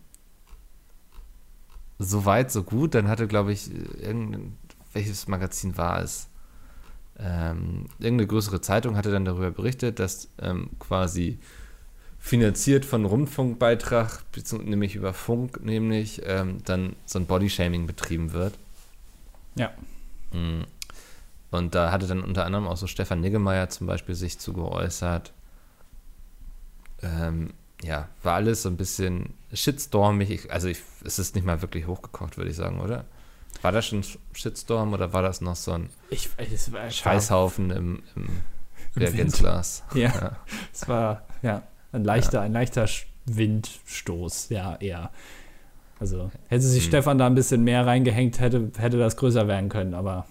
so weit, so gut. Dann hatte, glaube ich, irgendein, welches Magazin war es? Ähm, irgendeine größere Zeitung hatte dann darüber berichtet, dass ähm, quasi finanziert von Rundfunkbeitrag, nämlich über Funk, nämlich ähm, dann so ein Bodyshaming betrieben wird. Ja. Mm. Und da hatte dann unter anderem auch so Stefan Niggemeier zum Beispiel sich zu geäußert. Ähm, ja, war alles so ein bisschen shitstormig. Ich, also ich, es ist nicht mal wirklich hochgekocht, würde ich sagen, oder? War das schon Shitstorm oder war das noch so ein Ich, Scheißhaufen im, im Wind. Reagenzglas? [LAUGHS] Ja. Ja. Es war ja ein leichter, ein leichter Windstoß, ja, eher. Also hätte sich Hm. Stefan da ein bisschen mehr reingehängt, hätte, hätte das größer werden können, aber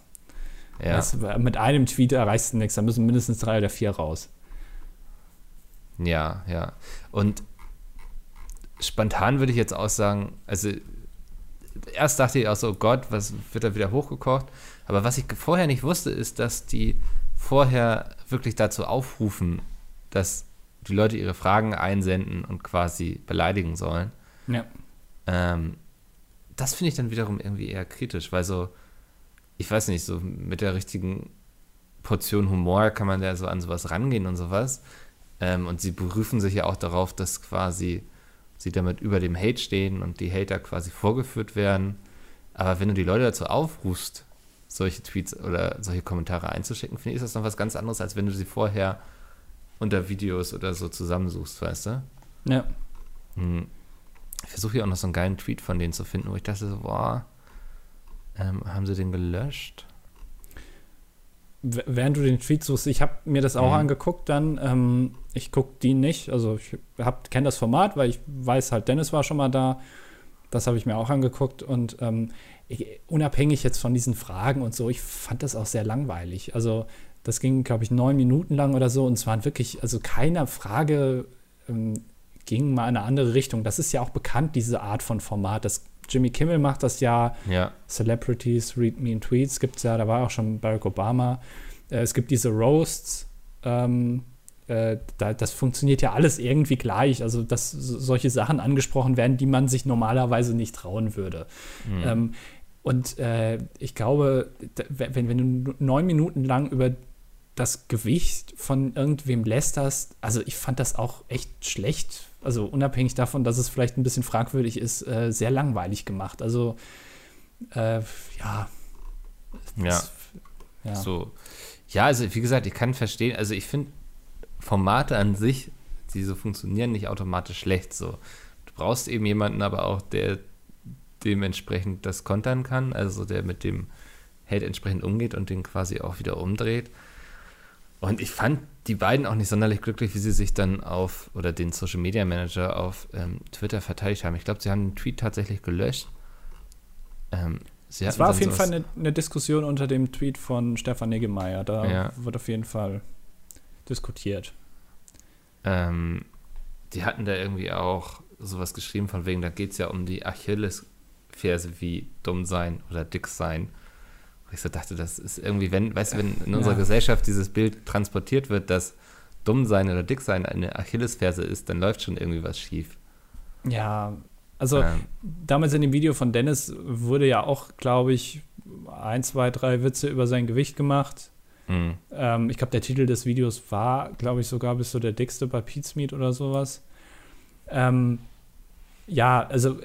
ja. das, mit einem Tweet erreichst du nichts, da müssen mindestens drei oder vier raus. Ja, ja. Und spontan würde ich jetzt auch sagen, also erst dachte ich auch so, oh Gott, was wird da wieder hochgekocht? Aber was ich vorher nicht wusste, ist, dass die vorher wirklich dazu aufrufen, dass die Leute ihre Fragen einsenden und quasi beleidigen sollen. Ja. Ähm, das finde ich dann wiederum irgendwie eher kritisch, weil so, ich weiß nicht, so mit der richtigen Portion Humor kann man ja so an sowas rangehen und sowas. Ähm, und sie berufen sich ja auch darauf, dass quasi sie damit über dem Hate stehen und die Hater quasi vorgeführt werden. Aber wenn du die Leute dazu aufrufst, solche Tweets oder solche Kommentare einzuschicken, finde ich, ist das noch was ganz anderes, als wenn du sie vorher unter Videos oder so zusammensuchst, weißt du? Ja. Hm. Ich versuche hier auch noch so einen geilen Tweet von denen zu finden, wo ich dachte so, boah, ähm, haben sie den gelöscht? Während du den Tweet suchst, ich habe mir das auch Mhm. angeguckt, dann, ähm, ich gucke die nicht, also ich kenne das Format, weil ich weiß halt, Dennis war schon mal da, das habe ich mir auch angeguckt und ähm, ich, unabhängig jetzt von diesen Fragen und so, ich fand das auch sehr langweilig. Also das ging, glaube ich, neun Minuten lang oder so und es waren wirklich, also keine Frage ähm, ging mal in eine andere Richtung. Das ist ja auch bekannt, diese Art von Format. Das Jimmy Kimmel macht das ja, Ja, Celebrities Read Me in Tweets gibt es ja, da war auch schon Barack Obama. Äh, es gibt diese Roasts, ähm, äh, da, das funktioniert ja alles irgendwie gleich, also dass so- solche Sachen angesprochen werden, die man sich normalerweise nicht trauen würde. Mhm. Ähm, und äh, ich glaube, wenn, wenn du neun Minuten lang über das Gewicht von irgendwem lästerst, also ich fand das auch echt schlecht. Also unabhängig davon, dass es vielleicht ein bisschen fragwürdig ist, äh, sehr langweilig gemacht. Also äh, ja. ja. Das- ja. So. Ja, also wie gesagt, ich kann verstehen, also ich finde Formate an sich, die so funktionieren, nicht automatisch schlecht. So. Du brauchst eben jemanden aber auch, der dementsprechend das kontern kann, also der mit dem Hate entsprechend umgeht und den quasi auch wieder umdreht. Und ich fand die beiden auch nicht sonderlich glücklich, wie sie sich dann auf, oder den Social Media Manager auf ähm, Twitter verteidigt haben. Ich glaube, sie haben den Tweet tatsächlich gelöscht. Ähm, Es war auf jeden Fall eine, eine Diskussion unter dem Tweet von Stefan Niggemeier. Da Ja. wird auf jeden Fall diskutiert. Ähm, die hatten da irgendwie auch sowas geschrieben, von wegen, da geht es ja um die Achillesferse wie dumm sein oder dick sein. Wo ich so dachte, das ist irgendwie, wenn, weißt du, wenn in unserer Ja. Gesellschaft dieses Bild transportiert wird, dass dumm sein oder dick sein eine Achillesferse ist, dann läuft schon irgendwie was schief. Ja, Also ähm. damals in dem Video von Dennis wurde ja auch, glaube ich, ein, zwei, drei Witze über sein Gewicht gemacht. Mhm. Ähm, ich glaube, der Titel des Videos war, glaube ich, sogar bist du der dickste bei Pete's Meat oder sowas. Ähm, ja, also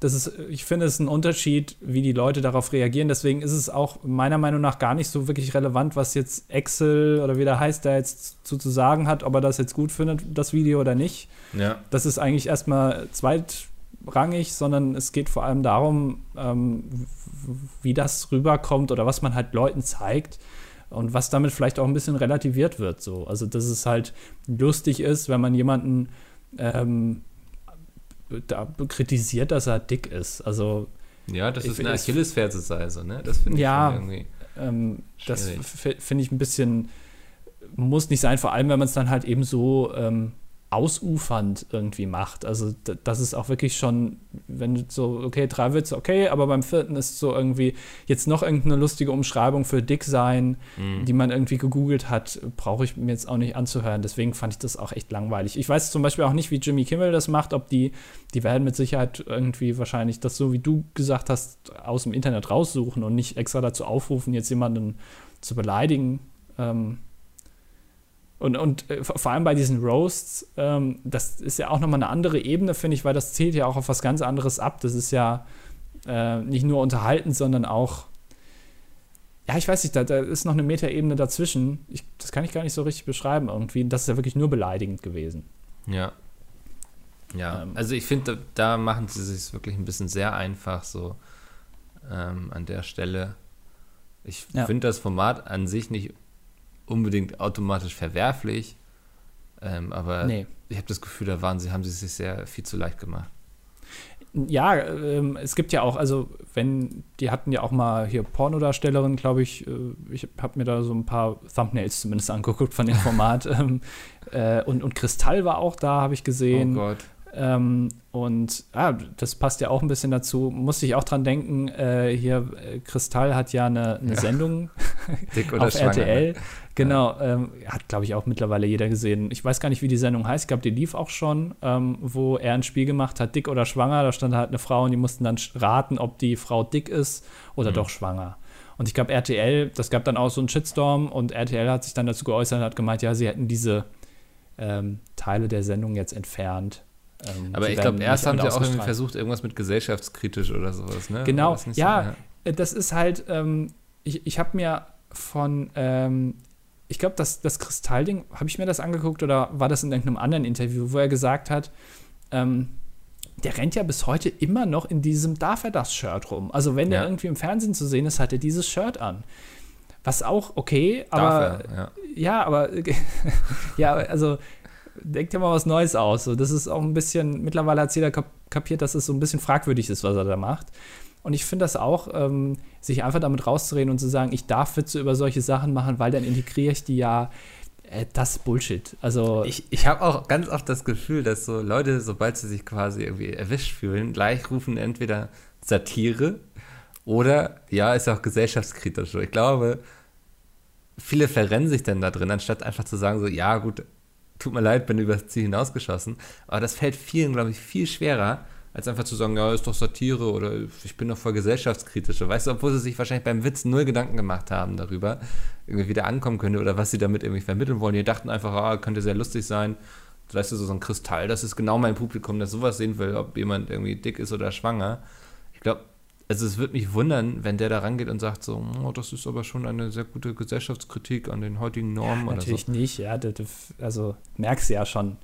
das ist, ich finde es ein Unterschied, wie die Leute darauf reagieren. Deswegen ist es auch meiner Meinung nach gar nicht so wirklich relevant, was jetzt Excel oder wie der heißt, da jetzt zu, zu sagen hat, ob er das jetzt gut findet, das Video oder nicht. Ja. Das ist eigentlich erstmal zweitrangig, sondern es geht vor allem darum, ähm, wie das rüberkommt oder was man halt Leuten zeigt und was damit vielleicht auch ein bisschen relativiert wird. So. Also, dass es halt lustig ist, wenn man jemanden ähm, da kritisiert, dass er dick ist. Also ja, das ist eine Achillesferse sei so, ne? Das finde ich ja, irgendwie. Ähm, das finde ich ein bisschen muss nicht sein, vor allem wenn man es dann halt eben so ähm, ausufernd irgendwie macht. Also das ist auch wirklich schon, wenn du so, okay, drei Witze, okay, aber beim vierten ist so irgendwie jetzt noch irgendeine lustige Umschreibung für dick sein, mhm. die man irgendwie gegoogelt hat, brauche ich mir jetzt auch nicht anzuhören. Deswegen fand ich das auch echt langweilig. Ich weiß zum Beispiel auch nicht, wie Jimmy Kimmel das macht, ob die, die werden mit Sicherheit irgendwie wahrscheinlich das so, wie du gesagt hast, aus dem Internet raussuchen und nicht extra dazu aufrufen, jetzt jemanden zu beleidigen. Ähm, und, und äh, vor allem bei diesen Roasts, ähm, das ist ja auch nochmal eine andere Ebene, finde ich, weil das zählt ja auch auf was ganz anderes ab. Das ist ja äh, nicht nur unterhalten, sondern auch, ja, ich weiß nicht, da, da ist noch eine Metaebene dazwischen. Ich, das kann ich gar nicht so richtig beschreiben irgendwie. Das ist ja wirklich nur beleidigend gewesen. Ja. Ja, ähm, also ich finde, da, da, machen sie sich wirklich ein bisschen sehr einfach so ähm, an der Stelle. Ich ja. finde das Format an sich nicht unbedingt automatisch verwerflich, ähm, aber nee. ich habe das Gefühl, da waren sie, haben sie sich sehr viel zu leicht gemacht. Ja, ähm, es gibt ja auch, also wenn, die hatten ja auch mal hier Pornodarstellerin, glaube ich, äh, ich habe mir da so ein paar Thumbnails zumindest angeguckt von dem Format. [LAUGHS] ähm, äh, und, und Kristall war auch da, habe ich gesehen. Oh Gott. Ähm, und ah, das passt ja auch ein bisschen dazu. Musste ich auch dran denken, äh, hier, äh, Kristall hat ja eine, eine ja. Sendung [LAUGHS] [LAUGHS] auf RTL. Ne? Genau, ähm, hat, glaube ich, auch mittlerweile jeder gesehen. Ich weiß gar nicht, wie die Sendung heißt. Ich glaube, die lief auch schon, ähm, wo er ein Spiel gemacht hat, dick oder schwanger. Da stand halt eine Frau und die mussten dann raten, ob die Frau dick ist oder mhm. doch schwanger. Und ich glaube, RTL, das gab dann auch so einen Shitstorm und RTL hat sich dann dazu geäußert und hat gemeint, ja, sie hätten diese ähm, Teile der Sendung jetzt entfernt ähm, Aber ich glaube, erst haben sie auch irgendwie versucht, irgendwas mit gesellschaftskritisch oder sowas, ne? Genau, ja, so, ja, das ist halt, ähm, ich, ich habe mir von, ähm, ich glaube, das, das Kristallding, habe ich mir das angeguckt oder war das in irgendeinem anderen Interview, wo er gesagt hat, ähm, der rennt ja bis heute immer noch in diesem Darf er das Shirt rum. Also wenn ja. der irgendwie im Fernsehen zu sehen ist, hat er dieses Shirt an. Was auch okay, aber er, ja. ja, aber [LAUGHS] ja, also denkt ja mal was Neues aus. So, das ist auch ein bisschen, mittlerweile hat jeder kapiert, dass es so ein bisschen fragwürdig ist, was er da macht. Und ich finde das auch, ähm, sich einfach damit rauszureden und zu sagen, ich darf Witze über solche Sachen machen, weil dann integriere ich die ja. Äh, das ist Bullshit. Also ich, ich habe auch ganz oft das Gefühl, dass so Leute, sobald sie sich quasi irgendwie erwischt fühlen, gleich rufen entweder Satire oder ja, ist auch gesellschaftskritisch. Ich glaube, viele verrennen sich dann da drin, anstatt einfach zu sagen, so, ja, gut, tut mir leid, bin über das Ziel hinausgeschossen. Aber das fällt vielen, glaube ich, viel schwerer, als einfach zu sagen, ja, ist doch Satire oder ich bin doch voll gesellschaftskritisch. Weißt du, obwohl sie sich wahrscheinlich beim Witz null Gedanken gemacht haben darüber, irgendwie wieder ankommen könnte oder was sie damit irgendwie vermitteln wollen. Die dachten einfach, ah, könnte sehr lustig sein. Weißt du, so ein Kristall, das ist genau mein Publikum, das sowas sehen will, ob jemand irgendwie dick ist oder schwanger. Ich glaube, also es würde mich wundern, wenn der da rangeht und sagt so, oh, das ist aber schon eine sehr gute Gesellschaftskritik an den heutigen Normen. Ja, natürlich so. nicht, ja, also merkst du ja schon.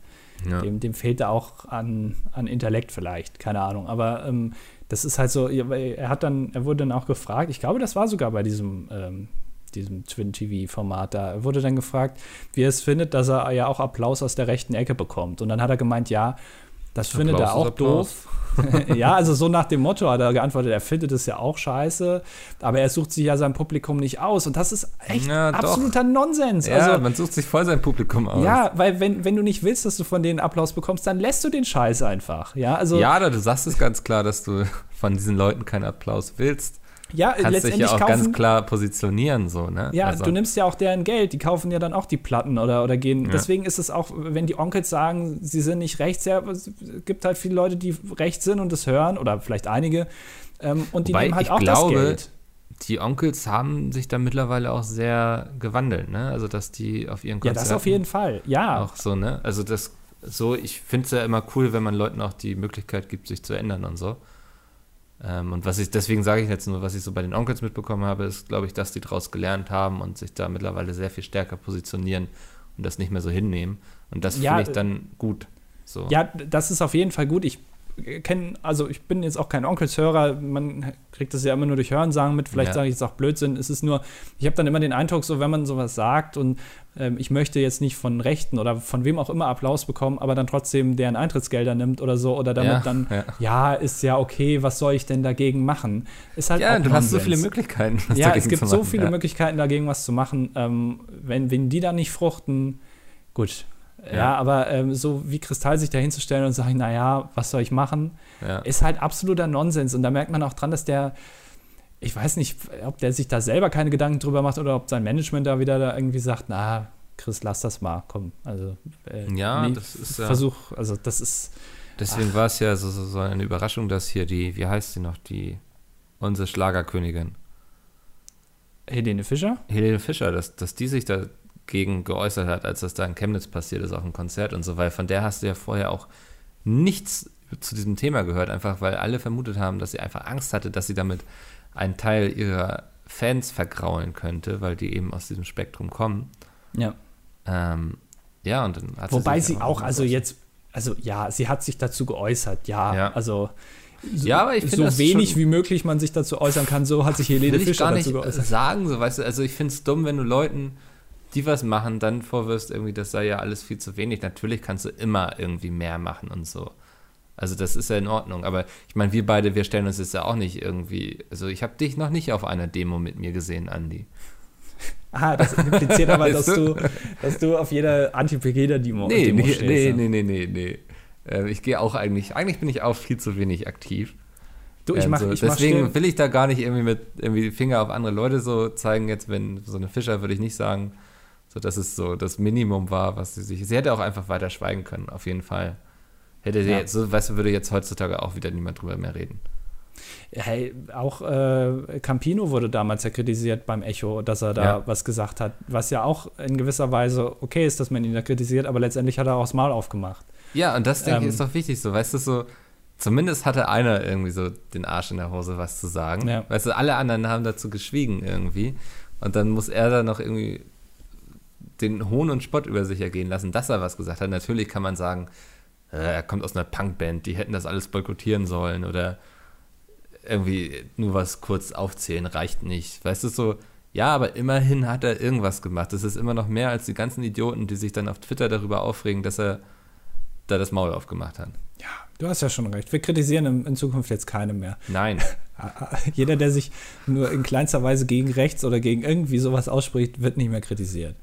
Ja. Dem, dem fehlt da auch an, an Intellekt vielleicht, keine Ahnung. Aber ähm, das ist halt so, er hat dann, er wurde dann auch gefragt, ich glaube, das war sogar bei diesem, ähm, diesem Twin-TV-Format da, er wurde dann gefragt, wie er es findet, dass er ja auch Applaus aus der rechten Ecke bekommt. Und dann hat er gemeint, ja, das Applaus findet er auch doof. [LAUGHS] ja, also so nach dem Motto hat er geantwortet, er findet es ja auch scheiße, aber er sucht sich ja sein Publikum nicht aus. Und das ist echt ja, absoluter Nonsens. Ja, also, man sucht sich voll sein Publikum aus. Ja, weil wenn, wenn du nicht willst, dass du von denen Applaus bekommst, dann lässt du den Scheiß einfach. Ja, also, ja du sagst es ganz klar, dass du von diesen Leuten keinen Applaus willst. Ja, kannst dich letztendlich ja auch kaufen, ganz klar positionieren, so, ne? Ja, Also- du nimmst ja auch deren Geld, die kaufen ja dann auch die Platten oder, oder gehen. Ja. Deswegen ist es auch, wenn die Onkels sagen, sie sind nicht rechts, ja, es gibt halt viele Leute, die rechts sind und das hören, oder vielleicht einige, ähm, und die Wobei nehmen halt ich auch glaube, das Geld. die Onkels haben sich da mittlerweile auch sehr gewandelt, ne? Also dass die auf ihren Ja, Konzerten das auf jeden Fall. Ja, auch so, ne? Also das so, ich finde es ja immer cool, wenn man Leuten auch die Möglichkeit gibt, sich zu ändern und so. Ähm, und was ich, deswegen sage ich jetzt nur, was ich so bei den Onkels mitbekommen habe, ist, glaube ich, dass die daraus gelernt haben und sich da mittlerweile sehr viel stärker positionieren und das nicht mehr so hinnehmen. Und das Ja, finde ich dann gut. So. ja, das ist auf jeden Fall gut. Ich kenne, also ich bin jetzt auch kein Onkelshörer, man kriegt das ja immer nur durch Hörensagen mit, vielleicht Ja. sage ich jetzt auch Blödsinn, es ist nur, ich habe dann immer den Eindruck, so wenn man sowas sagt und ähm, ich möchte jetzt nicht von Rechten oder von wem auch immer Applaus bekommen, aber dann trotzdem deren Eintrittsgelder nimmt oder so oder damit Ja, dann, ja. ja. ist ja okay, was soll ich denn dagegen machen? Ist halt Ja, du hast so viele Möglichkeiten. Ja, es gibt so viele. Möglichkeiten, dagegen was zu machen. Ähm, wenn, wenn die dann nicht fruchten, gut. Ja, Ja. aber ähm, so wie Kristall sich da hinzustellen und sagen, naja, was soll ich machen, Ja. ist halt absoluter Nonsens. Und da merkt man auch dran, dass der, ich weiß nicht, ob der sich da selber keine Gedanken drüber macht oder ob sein Management da wieder da irgendwie sagt, na, Chris, lass das mal, komm. Also, äh, Ja, nee, das ist ja- Versuch, also das ist, Deswegen war es ja so, so, so eine Überraschung, dass hier die, wie heißt sie noch, die, unsere Schlagerkönigin, Helene Fischer. Helene Fischer, dass, dass die sich dagegen geäußert hat, als das da in Chemnitz passiert ist, auf dem Konzert und so, weil von der hast du ja vorher auch nichts zu diesem Thema gehört, einfach weil alle vermutet haben, dass sie einfach Angst hatte, dass sie damit einen Teil ihrer Fans vergraulen könnte, weil die eben aus diesem Spektrum kommen. Ja. Ähm, ja, und dann hat Wobei sie einfach auch, also jetzt, also ja, sie hat sich dazu geäußert, ja. Ja. Also so, Ja, aber ich finde so wenig wie möglich man sich dazu äußern kann, so hat sich Helene will ich Fischer gar nicht dazu geäußert. sagen, so weißt du, also ich finde es dumm, wenn du Leuten, die was machen, dann vorwirfst, irgendwie, das sei ja alles viel zu wenig. Natürlich kannst du immer irgendwie mehr machen und so. Also das ist ja in Ordnung, aber ich meine, wir beide, wir stellen uns jetzt ja auch nicht irgendwie, also ich habe dich noch nicht auf einer Demo mit mir gesehen, Andi. Ah, das impliziert aber, [LAUGHS] dass Weißt du, dass du auf jeder Anti-Pegida-Demo Nee, Demo nee, stehst, nee, ja. nee, nee, nee, nee. Äh, ich gehe auch eigentlich, eigentlich bin ich auch viel zu wenig aktiv. Du, ich Ähm, mach, so, ich mach deswegen still- will ich da gar nicht irgendwie mit irgendwie Finger auf andere Leute so zeigen. Jetzt, wenn so eine Fischer würde ich nicht sagen, so dass es so das Minimum war, was sie sich. Sie hätte auch einfach weiter schweigen können, auf jeden Fall. Hätte sie Ja. jetzt, so, weißt du, würde jetzt heutzutage auch wieder niemand drüber mehr reden. Hey, auch äh, Campino wurde damals ja kritisiert beim Echo, dass er da Ja. was gesagt hat, was ja auch in gewisser Weise okay ist, dass man ihn da kritisiert, aber letztendlich hat er auch das Maul aufgemacht. Ja, und das denke Ähm. ich ist doch wichtig, so, weißt du, so, zumindest hatte einer irgendwie so den Arsch in der Hose, was zu sagen. Ja. Weißt du, alle anderen haben dazu geschwiegen irgendwie. Und dann muss er da noch irgendwie den Hohn und Spott über sich ergehen lassen, dass er was gesagt hat. Natürlich kann man sagen, äh, er kommt aus einer Punkband, die hätten das alles boykottieren sollen oder irgendwie nur was kurz aufzählen reicht nicht. Weißt du, so, ja, aber immerhin hat er irgendwas gemacht. Das ist immer noch mehr als die ganzen Idioten, die sich dann auf Twitter darüber aufregen, dass er da das Maul aufgemacht hat. Ja, du hast ja schon recht. Wir kritisieren in, in Zukunft jetzt keine mehr. Nein. [LAUGHS] Jeder, der sich nur in kleinster Weise gegen rechts oder gegen irgendwie sowas ausspricht, wird nicht mehr kritisiert.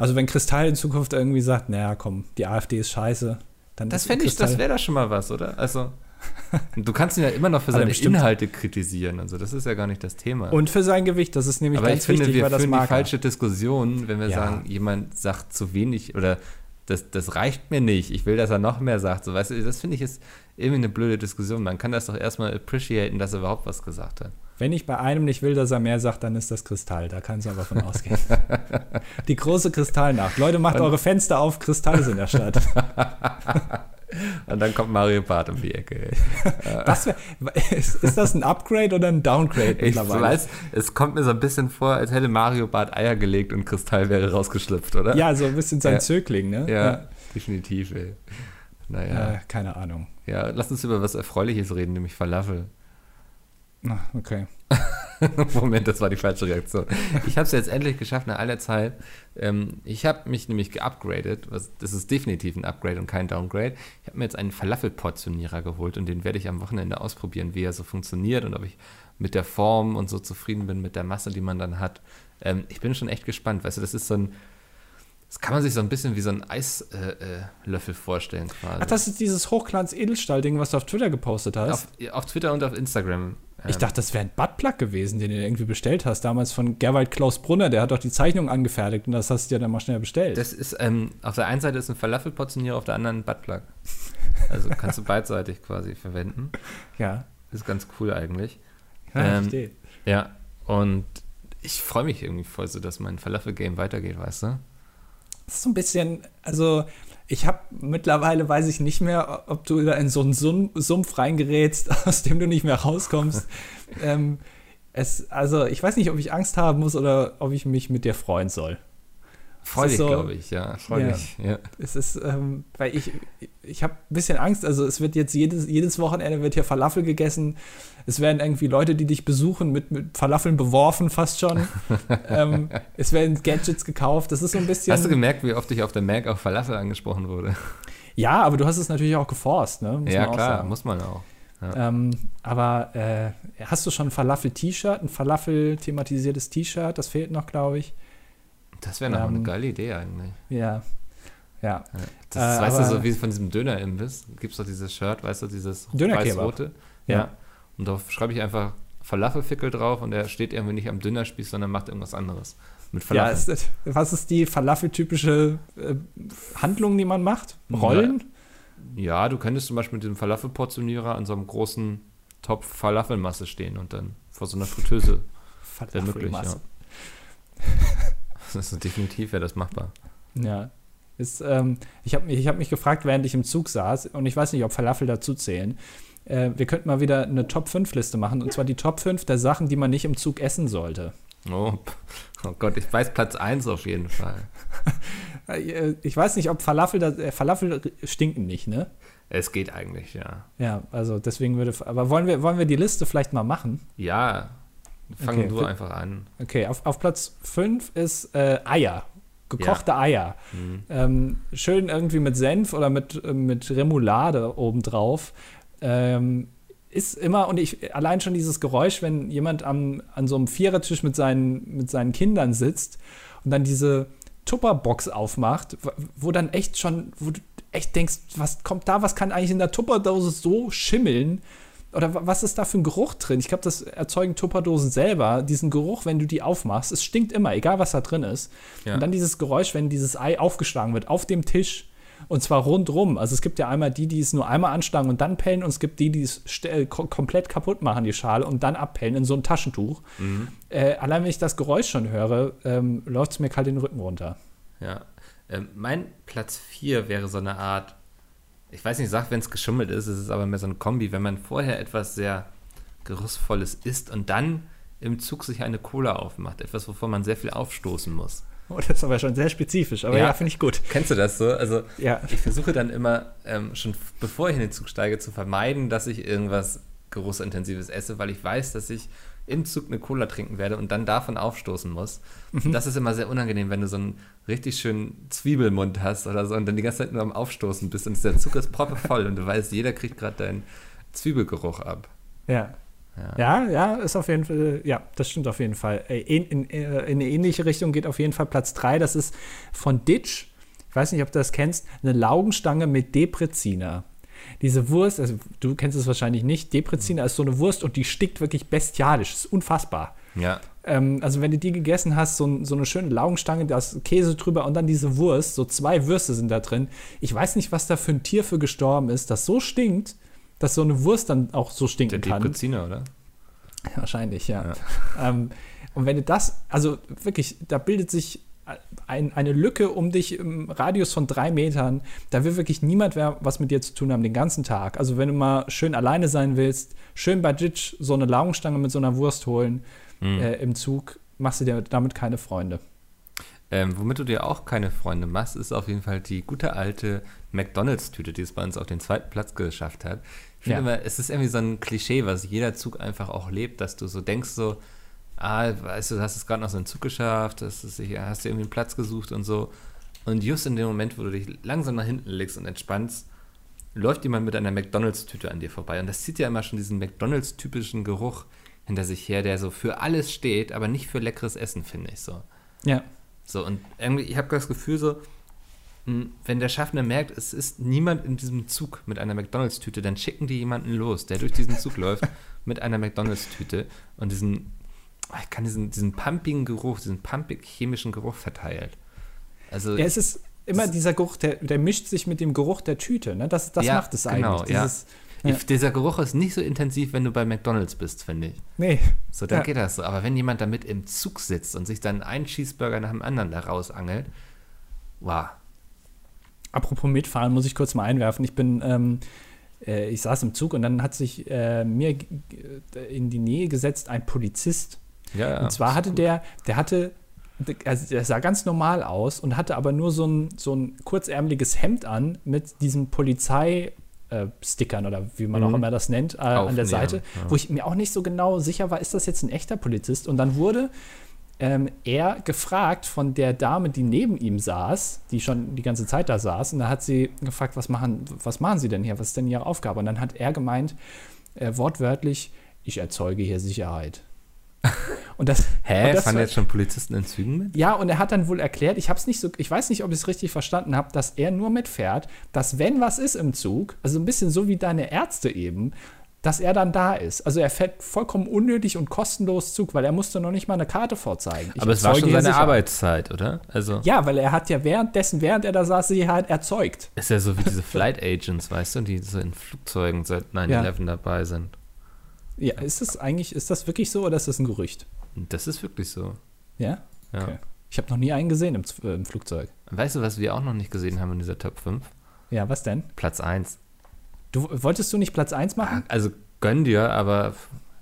Also wenn Kristall in Zukunft irgendwie sagt, naja, komm, die AfD ist scheiße, dann Das ist fände ich, das wäre doch schon mal was, oder? Also, [LAUGHS] du kannst ihn ja immer noch für seine bestimmt. Inhalte kritisieren. Also, das ist ja gar nicht das Thema. Und für sein Gewicht, das ist nämlich Aber ich ganz finde, wichtig, wir weil das führen die falsche Diskussion, wenn wir Ja. sagen, jemand sagt zu wenig oder das, das reicht mir nicht. Ich will, dass er noch mehr sagt. So, weißt du, das finde ich ist irgendwie eine blöde Diskussion. Man kann das doch erstmal appreciaten, dass er überhaupt was gesagt hat. Wenn ich bei einem nicht will, dass er mehr sagt, dann ist das Kristall. Da kannst du aber von ausgehen. [LAUGHS] Die große Kristallnacht. Leute, macht eure Fenster auf, Kristalle sind in der Stadt. [LAUGHS] Und dann kommt Mario Barth um die Ecke. [LAUGHS] Was wär, ist, ist das ein Upgrade oder ein Downgrade Ich mittlerweile? weiß, es kommt mir so ein bisschen vor, als hätte Mario Barth Eier gelegt und Kristall wäre rausgeschlüpft, oder? Ja, so ein bisschen sein Ja. Zögling, ne? Ja, definitiv, ey. Naja. Ja. Keine Ahnung. Ja, lass uns über was Erfreuliches reden, nämlich Falafel. Okay. [LAUGHS] Moment, das war die falsche Reaktion. Ich habe es jetzt endlich geschafft nach aller Zeit. Ähm, ich habe mich nämlich geupgradet. Das ist definitiv ein Upgrade und kein Downgrade. Ich habe mir jetzt einen Falafel-Portionierer geholt und den werde ich am Wochenende ausprobieren, wie er so funktioniert und ob ich mit der Form und so zufrieden bin, mit der Masse, die man dann hat. Ähm, ich bin schon echt gespannt. Weißt du, das ist so ein. Das kann man sich so ein bisschen wie so ein Eislöffel äh, Löffel vorstellen quasi. Ach, das ist dieses Hochglanz-Edelstahl-Ding, was du auf Twitter gepostet hast. Auf, auf Twitter und auf Instagram Ich dachte, das wäre ein Buttplug gewesen, den du irgendwie bestellt hast. Damals von Gerwald Klaus Brunner, der hat doch die Zeichnung angefertigt und das hast du ja dann mal schnell bestellt. Das ist, ähm, auf der einen Seite ist ein Falafelportionierer, auf der anderen ein Buttplug. Also kannst du beidseitig quasi verwenden. ja. Ist ganz cool eigentlich. Ja, Ähm, verstehe. Ja, und ich freue mich irgendwie voll so, dass mein Falafel-Game weitergeht, weißt du? Das ist so ein bisschen, also ich habe mittlerweile, weiß ich nicht mehr, ob du da in so einen Sum- Sumpf reingerätst, [LAUGHS] aus dem du nicht mehr rauskommst. [LAUGHS] ähm, es, also ich weiß nicht, ob ich Angst haben muss oder ob ich mich mit dir freuen soll. Freu ist dich, so- glaube ich, ja. Freu Ja. Ja. Es ist, ähm, weil ich, ich habe ein bisschen Angst, also es wird jetzt jedes, jedes Wochenende wird hier Falafel gegessen. Es werden irgendwie Leute, die dich besuchen, mit, mit Falafeln beworfen, fast schon. [LAUGHS] ähm, es werden Gadgets gekauft. Das ist so ein bisschen. Hast du gemerkt, wie oft ich auf der Mac auf Falafel angesprochen wurde? ja, aber du hast es natürlich auch geforst, ne? Muss ja, man auch klar, sagen. muss man auch. Ähm, aber äh, hast du schon ein Falafel-T-Shirt, ein Falafel-thematisiertes T-Shirt? Das fehlt noch, glaube ich. Das wäre noch Ähm, eine geile Idee eigentlich. Ja. Ja. Das Äh, weißt du, so wie von diesem Döner-Imbiss, gibt es doch dieses Shirt, weißt du, dieses weiß-rote. Ja. Ja. Und da schreibe ich einfach Falafelfickel drauf und der steht irgendwie nicht am Dönerspieß, sondern macht irgendwas anderes. Mit Ja, Falafel. ist, was ist die Falafel-typische äh, Handlung, die man macht? Rollen? Ja, du könntest zum Beispiel mit diesem Falafelportionierer an so einem großen Topf Falafelmasse stehen und dann vor so einer Fritteuse. Möglich, ja. [LAUGHS] [LAUGHS] Das ist definitiv wäre das machbar. Ja. Ist, ähm, ich habe mich, ich hab mich gefragt, während ich im Zug saß, und ich weiß nicht, ob Falafel dazu zählen. Äh, wir könnten mal wieder eine Top-5-Liste machen, und zwar die Top 5 der Sachen, die man nicht im Zug essen sollte. Oh, [LAUGHS] oh Gott, ich weiß Platz 1 auf jeden Fall. [LAUGHS] Äh, Ich weiß nicht, ob Falafel, da, äh, Falafel stinken nicht, ne? Es geht eigentlich, ja. Ja, also deswegen würde, aber wollen wir, wollen wir die Liste vielleicht mal machen? Ja, fang Okay, du einfach an. Okay, auf, auf Platz 5 ist äh, Eier. Gekochte Eier. Mhm. Ähm, schön irgendwie mit Senf oder mit, mit Remoulade obendrauf. Ähm, ist immer, und ich, allein schon dieses Geräusch, wenn jemand am, an so einem Vierertisch mit seinen, mit seinen Kindern sitzt und dann diese Tupperbox aufmacht, wo- wo dann echt schon, wo du echt denkst, was kommt da, was kann eigentlich in der Tupperdose so schimmeln? Oder wa- was ist da für ein Geruch drin? Ich glaube, das erzeugen Tupperdosen selber, diesen Geruch, wenn du die aufmachst. Es stinkt immer, egal was da drin ist. Ja. Und dann dieses Geräusch, wenn dieses Ei aufgeschlagen wird auf dem Tisch. Und zwar rundrum. Also es gibt ja einmal die, die es nur einmal anschlagen und dann pellen. Und es gibt die, die es äh, ko- komplett kaputt machen, die Schale, und dann abpellen in so ein Taschentuch. Mhm. Äh, allein wenn ich das Geräusch schon höre, ähm, läuft es mir kalt den Rücken runter. Ja. Ähm, mein Platz 4 wäre so eine Art, ich weiß nicht, sag, wenn es geschummelt ist, es ist aber mehr so eine Kombi, wenn man vorher etwas sehr Geruchsvolles isst und dann im Zug sich eine Cola aufmacht. Etwas, wovon man sehr viel aufstoßen muss. Oh, das ist aber schon sehr spezifisch. Aber ja, Ja. finde ich gut. Kennst du das so? Also Ja. ich versuche dann immer, ähm, schon bevor ich in den Zug steige, zu vermeiden, dass ich irgendwas Geruchsintensives esse, weil ich weiß, dass ich im Zug eine Cola trinken werde und dann davon aufstoßen muss. Und das ist immer sehr unangenehm, wenn du so einen richtig schönen Zwiebelmund hast oder so und dann die ganze Zeit nur am Aufstoßen bist und der Zug ist proppevoll und du weißt, jeder kriegt gerade deinen Zwiebelgeruch ab. Ja. Ja. Ja, ja, ist auf jeden Fall, ja, das stimmt auf jeden Fall. Äh, In, in, äh, in eine ähnliche Richtung geht auf jeden Fall Platz 3. Das ist von Ditch, ich weiß nicht, ob du das kennst, eine Laugenstange mit Depreziner. Diese Wurst, also du kennst es wahrscheinlich nicht, Depreziner ist so eine Wurst und die stickt wirklich bestialisch, ist unfassbar. Ja. Ähm, also wenn du die gegessen hast, so, so eine schöne Laugenstange, da ist Käse drüber und dann diese Wurst, so zwei Würste sind da drin. Ich weiß nicht, was da für ein Tier für gestorben ist, das so stinkt, dass so eine Wurst dann auch so Der stinken kann. Depreziner, oder? Wahrscheinlich, ja. [LAUGHS] Ähm, und wenn du das, also wirklich, da bildet sich ein, eine Lücke um dich im Radius von drei Metern, da will wirklich niemand mehr was mit dir zu tun haben den ganzen Tag. Also wenn du mal schön alleine sein willst, schön bei Ditch so eine Laugenstange mit so einer Wurst holen äh, im Zug, machst du dir damit keine Freunde. Ähm, womit du dir auch keine Freunde machst, ist auf jeden Fall die gute alte McDonalds-Tüte, die es bei uns auf den zweiten Platz geschafft hat. Ich finde Ja. immer, es ist irgendwie so ein Klischee, was jeder Zug einfach auch lebt, dass du so denkst, so, ah, weißt du, du hast es gerade noch so einen Zug geschafft, ist, ja, hast dir irgendwie einen Platz gesucht und so. Und just in dem Moment, wo du dich langsam nach hinten legst und entspannst, läuft jemand mit einer McDonalds-Tüte an dir vorbei. Und das zieht ja immer schon diesen McDonalds-typischen Geruch hinter sich her, der so für alles steht, aber nicht für leckeres Essen, finde ich so. Ja. So, und irgendwie, ich habe das Gefühl so, wenn der Schaffner merkt, es ist niemand in diesem Zug mit einer McDonalds-Tüte, dann schicken die jemanden los, der durch diesen Zug [LAUGHS] läuft mit einer McDonalds-Tüte und diesen, ich kann diesen, diesen pumpigen Geruch, diesen pumpig chemischen Geruch verteilt. Also, ja, es ist immer dieser Geruch, der, der mischt sich mit dem Geruch der Tüte, ne? Das, das ja, macht es genau, eigentlich. Dieses, ja. Dieser Geruch ist nicht so intensiv, wenn du bei McDonalds bist, finde ich. Nee. So, ja. geht das so. Aber wenn jemand damit im Zug sitzt und sich dann einen Cheeseburger nach dem anderen da rausangelt, wow. Apropos mitfahren, muss ich kurz mal einwerfen. Ich bin, ähm, äh, ich saß im Zug und dann hat sich äh, mir in die Nähe gesetzt ein Polizist. Ja, und zwar hatte gut. der, der hatte also der sah ganz normal aus und hatte aber nur so ein, so ein kurzärmeliges Hemd an mit diesem Polizei, äh, Stickern oder wie man mhm. auch immer das nennt, äh, an der Seite, ja. wo ich mir auch nicht so genau sicher war, ist das jetzt ein echter Polizist? Und dann wurde ähm, er gefragt von der Dame, die neben ihm saß, die schon die ganze Zeit da saß, und da hat sie gefragt, was machen, was machen Sie denn hier? Was ist denn Ihre Aufgabe? Und dann hat er gemeint, äh, wortwörtlich, ich erzeuge hier Sicherheit. [LAUGHS] Und das, Hä? Und das Fahren jetzt schon Polizisten in Zügen mit? Ja, und er hat dann wohl erklärt, ich habe es nicht so, ich weiß nicht, ob ich es richtig verstanden habe, dass er nur mitfährt, dass wenn was ist im Zug, also ein bisschen so wie deine Ärzte eben, dass er dann da ist. Also er fährt vollkommen unnötig und kostenlos Zug, weil er musste noch nicht mal eine Karte vorzeigen. Ich Aber es war schon seine Arbeitszeit, oder? Also ja, weil er hat ja währenddessen, während er da saß, Sicherheit erzeugt. Ist ja so wie diese [LAUGHS] Flight Agents, weißt du, die so in Flugzeugen seit 9-11 ja. dabei sind. Ja, ist das eigentlich, ist das wirklich so oder ist das ein Gerücht? Das ist wirklich so. Ja? Ja. Okay. Ich habe noch nie einen gesehen im, äh, im, Flugzeug. Weißt du, was wir auch noch nicht gesehen haben in dieser Top 5? Ja, was denn? Platz 1. Du, wolltest du nicht Platz 1 machen? Also gönn dir, aber.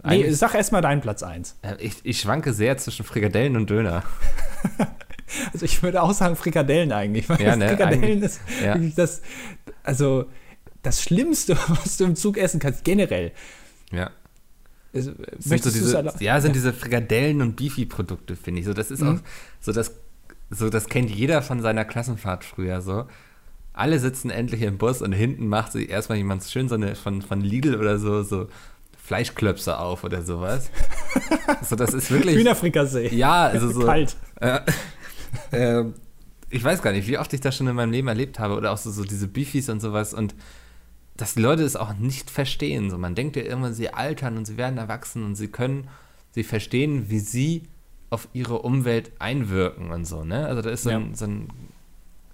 Nee, sag erstmal deinen Platz 1. Ich, ich schwanke sehr zwischen Frikadellen und Döner. [LAUGHS] also ich würde auch sagen Frikadellen eigentlich. Weil ja, ne, Frikadellen ist ja. das, also das Schlimmste, [LAUGHS] was du im Zug essen kannst, generell. Ja. Also, sind so diese, ja, sind diese Frikadellen und Beefy-Produkte, finde ich. So, das ist mhm. auch, so das, so das kennt jeder von seiner Klassenfahrt früher so. Alle sitzen endlich im Bus und hinten macht sich erstmal jemand schön so eine von, von Lidl oder so, so Fleischklöpse auf oder sowas. [LAUGHS] so, das ist wirklich. Hühnerfrikassee. Ja, also so. Kalt. Äh, äh, ich weiß gar nicht, wie oft ich das schon in meinem Leben erlebt habe oder auch so, so diese Beefies und sowas und dass die Leute es auch nicht verstehen. So, man denkt ja immer, sie altern und sie werden erwachsen und sie können, sie verstehen, wie sie auf ihre Umwelt einwirken und so. Ne? Also da ist so, ja. ein, so ein,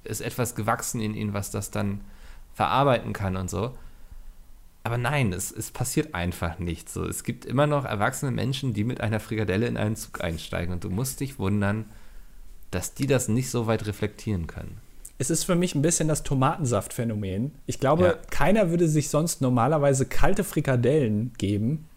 ist etwas gewachsen in ihnen, was das dann verarbeiten kann und so. Aber nein, es, es passiert einfach nicht so. Es gibt immer noch erwachsene Menschen, die mit einer Frikadelle in einen Zug einsteigen und du musst dich wundern, dass die das nicht so weit reflektieren können es ist für mich ein bisschen das Tomatensaftphänomen. Ich glaube, ja. keiner würde sich sonst normalerweise kalte Frikadellen geben.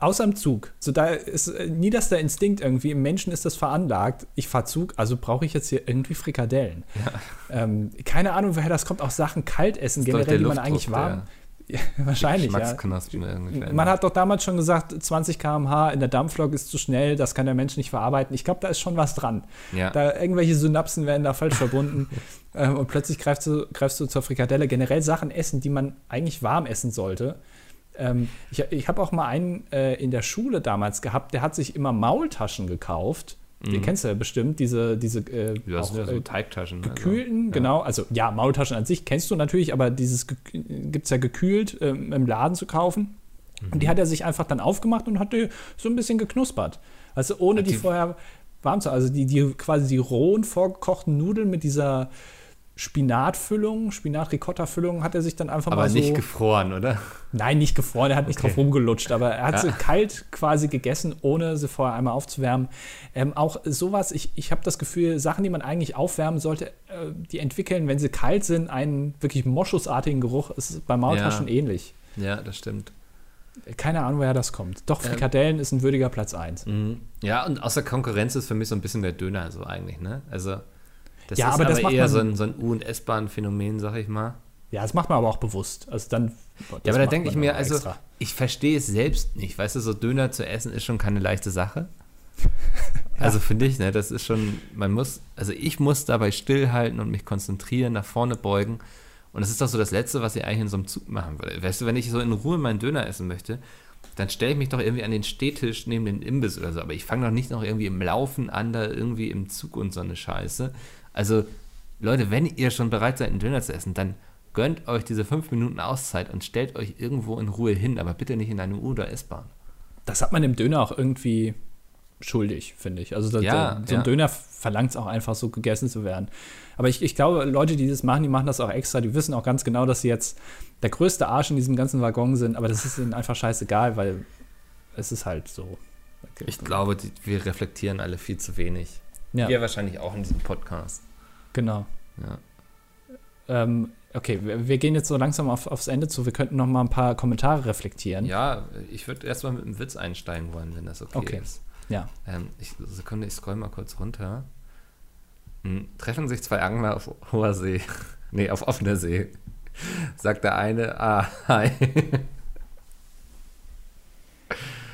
Außer im Zug. So, da ist äh, nie das der Instinkt irgendwie. Im Menschen ist das veranlagt. Ich fahre Zug, also brauche ich jetzt hier irgendwie Frikadellen. Ja. Ähm, keine Ahnung, woher das kommt. Auch Sachen kalt essen, generell, die man eigentlich warm. Ja, [LAUGHS] wahrscheinlich, ja. Man hat doch damals schon gesagt, 20 km/h in der Dampflok ist zu schnell, das kann der Mensch nicht verarbeiten. Ich glaube, da ist schon was dran. Ja. Da irgendwelche Synapsen werden da falsch verbunden [LAUGHS] ähm, und plötzlich greifst du, greifst du zur Frikadelle. Generell Sachen essen, die man eigentlich warm essen sollte. Ähm, ich ich habe auch mal einen äh, in der Schule damals gehabt, der hat sich immer Maultaschen gekauft Mhm. Den kennst du ja bestimmt, diese, diese äh, ja, auch, so äh, Teigtaschen. Gekühlten, also, genau. Also ja, Maultaschen an sich kennst du natürlich, aber dieses gibt es ja gekühlt ähm, im Laden zu kaufen. Mhm. Und die hat er sich einfach dann aufgemacht und hat die so ein bisschen geknuspert. Also ohne die, die, vorher warm zu, also die, die quasi die rohen vorgekochten Nudeln mit dieser Spinatfüllung, Spinat-Ricotta-Füllung hat er sich dann einfach aber mal so. Aber nicht gefroren, oder? Nein, nicht gefroren, er hat nicht okay. drauf rumgelutscht, aber er hat ja. sie kalt quasi gegessen, ohne sie vorher einmal aufzuwärmen. Ähm, auch sowas, ich, ich habe das Gefühl, Sachen, die man eigentlich aufwärmen sollte, äh, die entwickeln, wenn sie kalt sind, einen wirklich moschusartigen Geruch. Es ist bei Maultaschen ja. ähnlich. Ja, das stimmt. Keine Ahnung, woher das kommt. Doch, ähm. Frikadellen ähm, ist ein würdiger Platz 1. Mhm. Ja, und außer Konkurrenz ist für mich so ein bisschen der Döner so eigentlich, ne? Also das ja, ist aber, aber das eher so ein, so ein U- und S-Bahn-Phänomen, sag ich mal. Ja, das macht man aber auch bewusst. Also dann. Ja, aber da denke ich mir, also extra. ich verstehe es selbst nicht. Weißt du, so Döner zu essen ist schon keine leichte Sache. ja. [LAUGHS] Also finde ich, ne, das ist schon, man muss, also ich muss dabei stillhalten und mich konzentrieren, nach vorne beugen. Und das ist doch so das Letzte, was ich eigentlich in so einem Zug machen würde. Weißt du, wenn ich so in Ruhe meinen Döner essen möchte, dann stelle ich mich doch irgendwie an den Stehtisch neben den Imbiss oder so. Aber ich fange doch nicht noch irgendwie im Laufen an, da irgendwie im Zug und so eine Scheiße. Also Leute, wenn ihr schon bereit seid, einen Döner zu essen, dann gönnt euch diese fünf Minuten Auszeit und stellt euch irgendwo in Ruhe hin, aber bitte nicht in eine U- oder S-Bahn. Das hat man dem Döner auch irgendwie schuldig, finde ich. Also das, Ja, so ein ja. Döner verlangt es auch einfach, so gegessen zu werden. Aber ich, ich glaube, Leute, die das machen, die machen das auch extra. Die wissen auch ganz genau, dass sie jetzt der größte Arsch in diesem ganzen Waggon sind. Aber das ist ihnen einfach scheißegal, weil es ist halt so. Ich glaube, die, wir reflektieren alle viel zu wenig. Ja, Ihr wahrscheinlich auch in diesem Podcast. Genau. Ja. Ähm, okay, wir, wir gehen jetzt so langsam auf, aufs Ende zu. Wir könnten noch mal ein paar Kommentare reflektieren. Ja, ich würde erstmal mit einem Witz einsteigen wollen, wenn das okay, Okay. ist. Ja. Ähm, ich, Sekunde, ich scroll mal kurz runter. Hm, treffen sich zwei Angler auf hoher See. [LAUGHS] nee, auf offener See. Sagt der eine, ah, hi.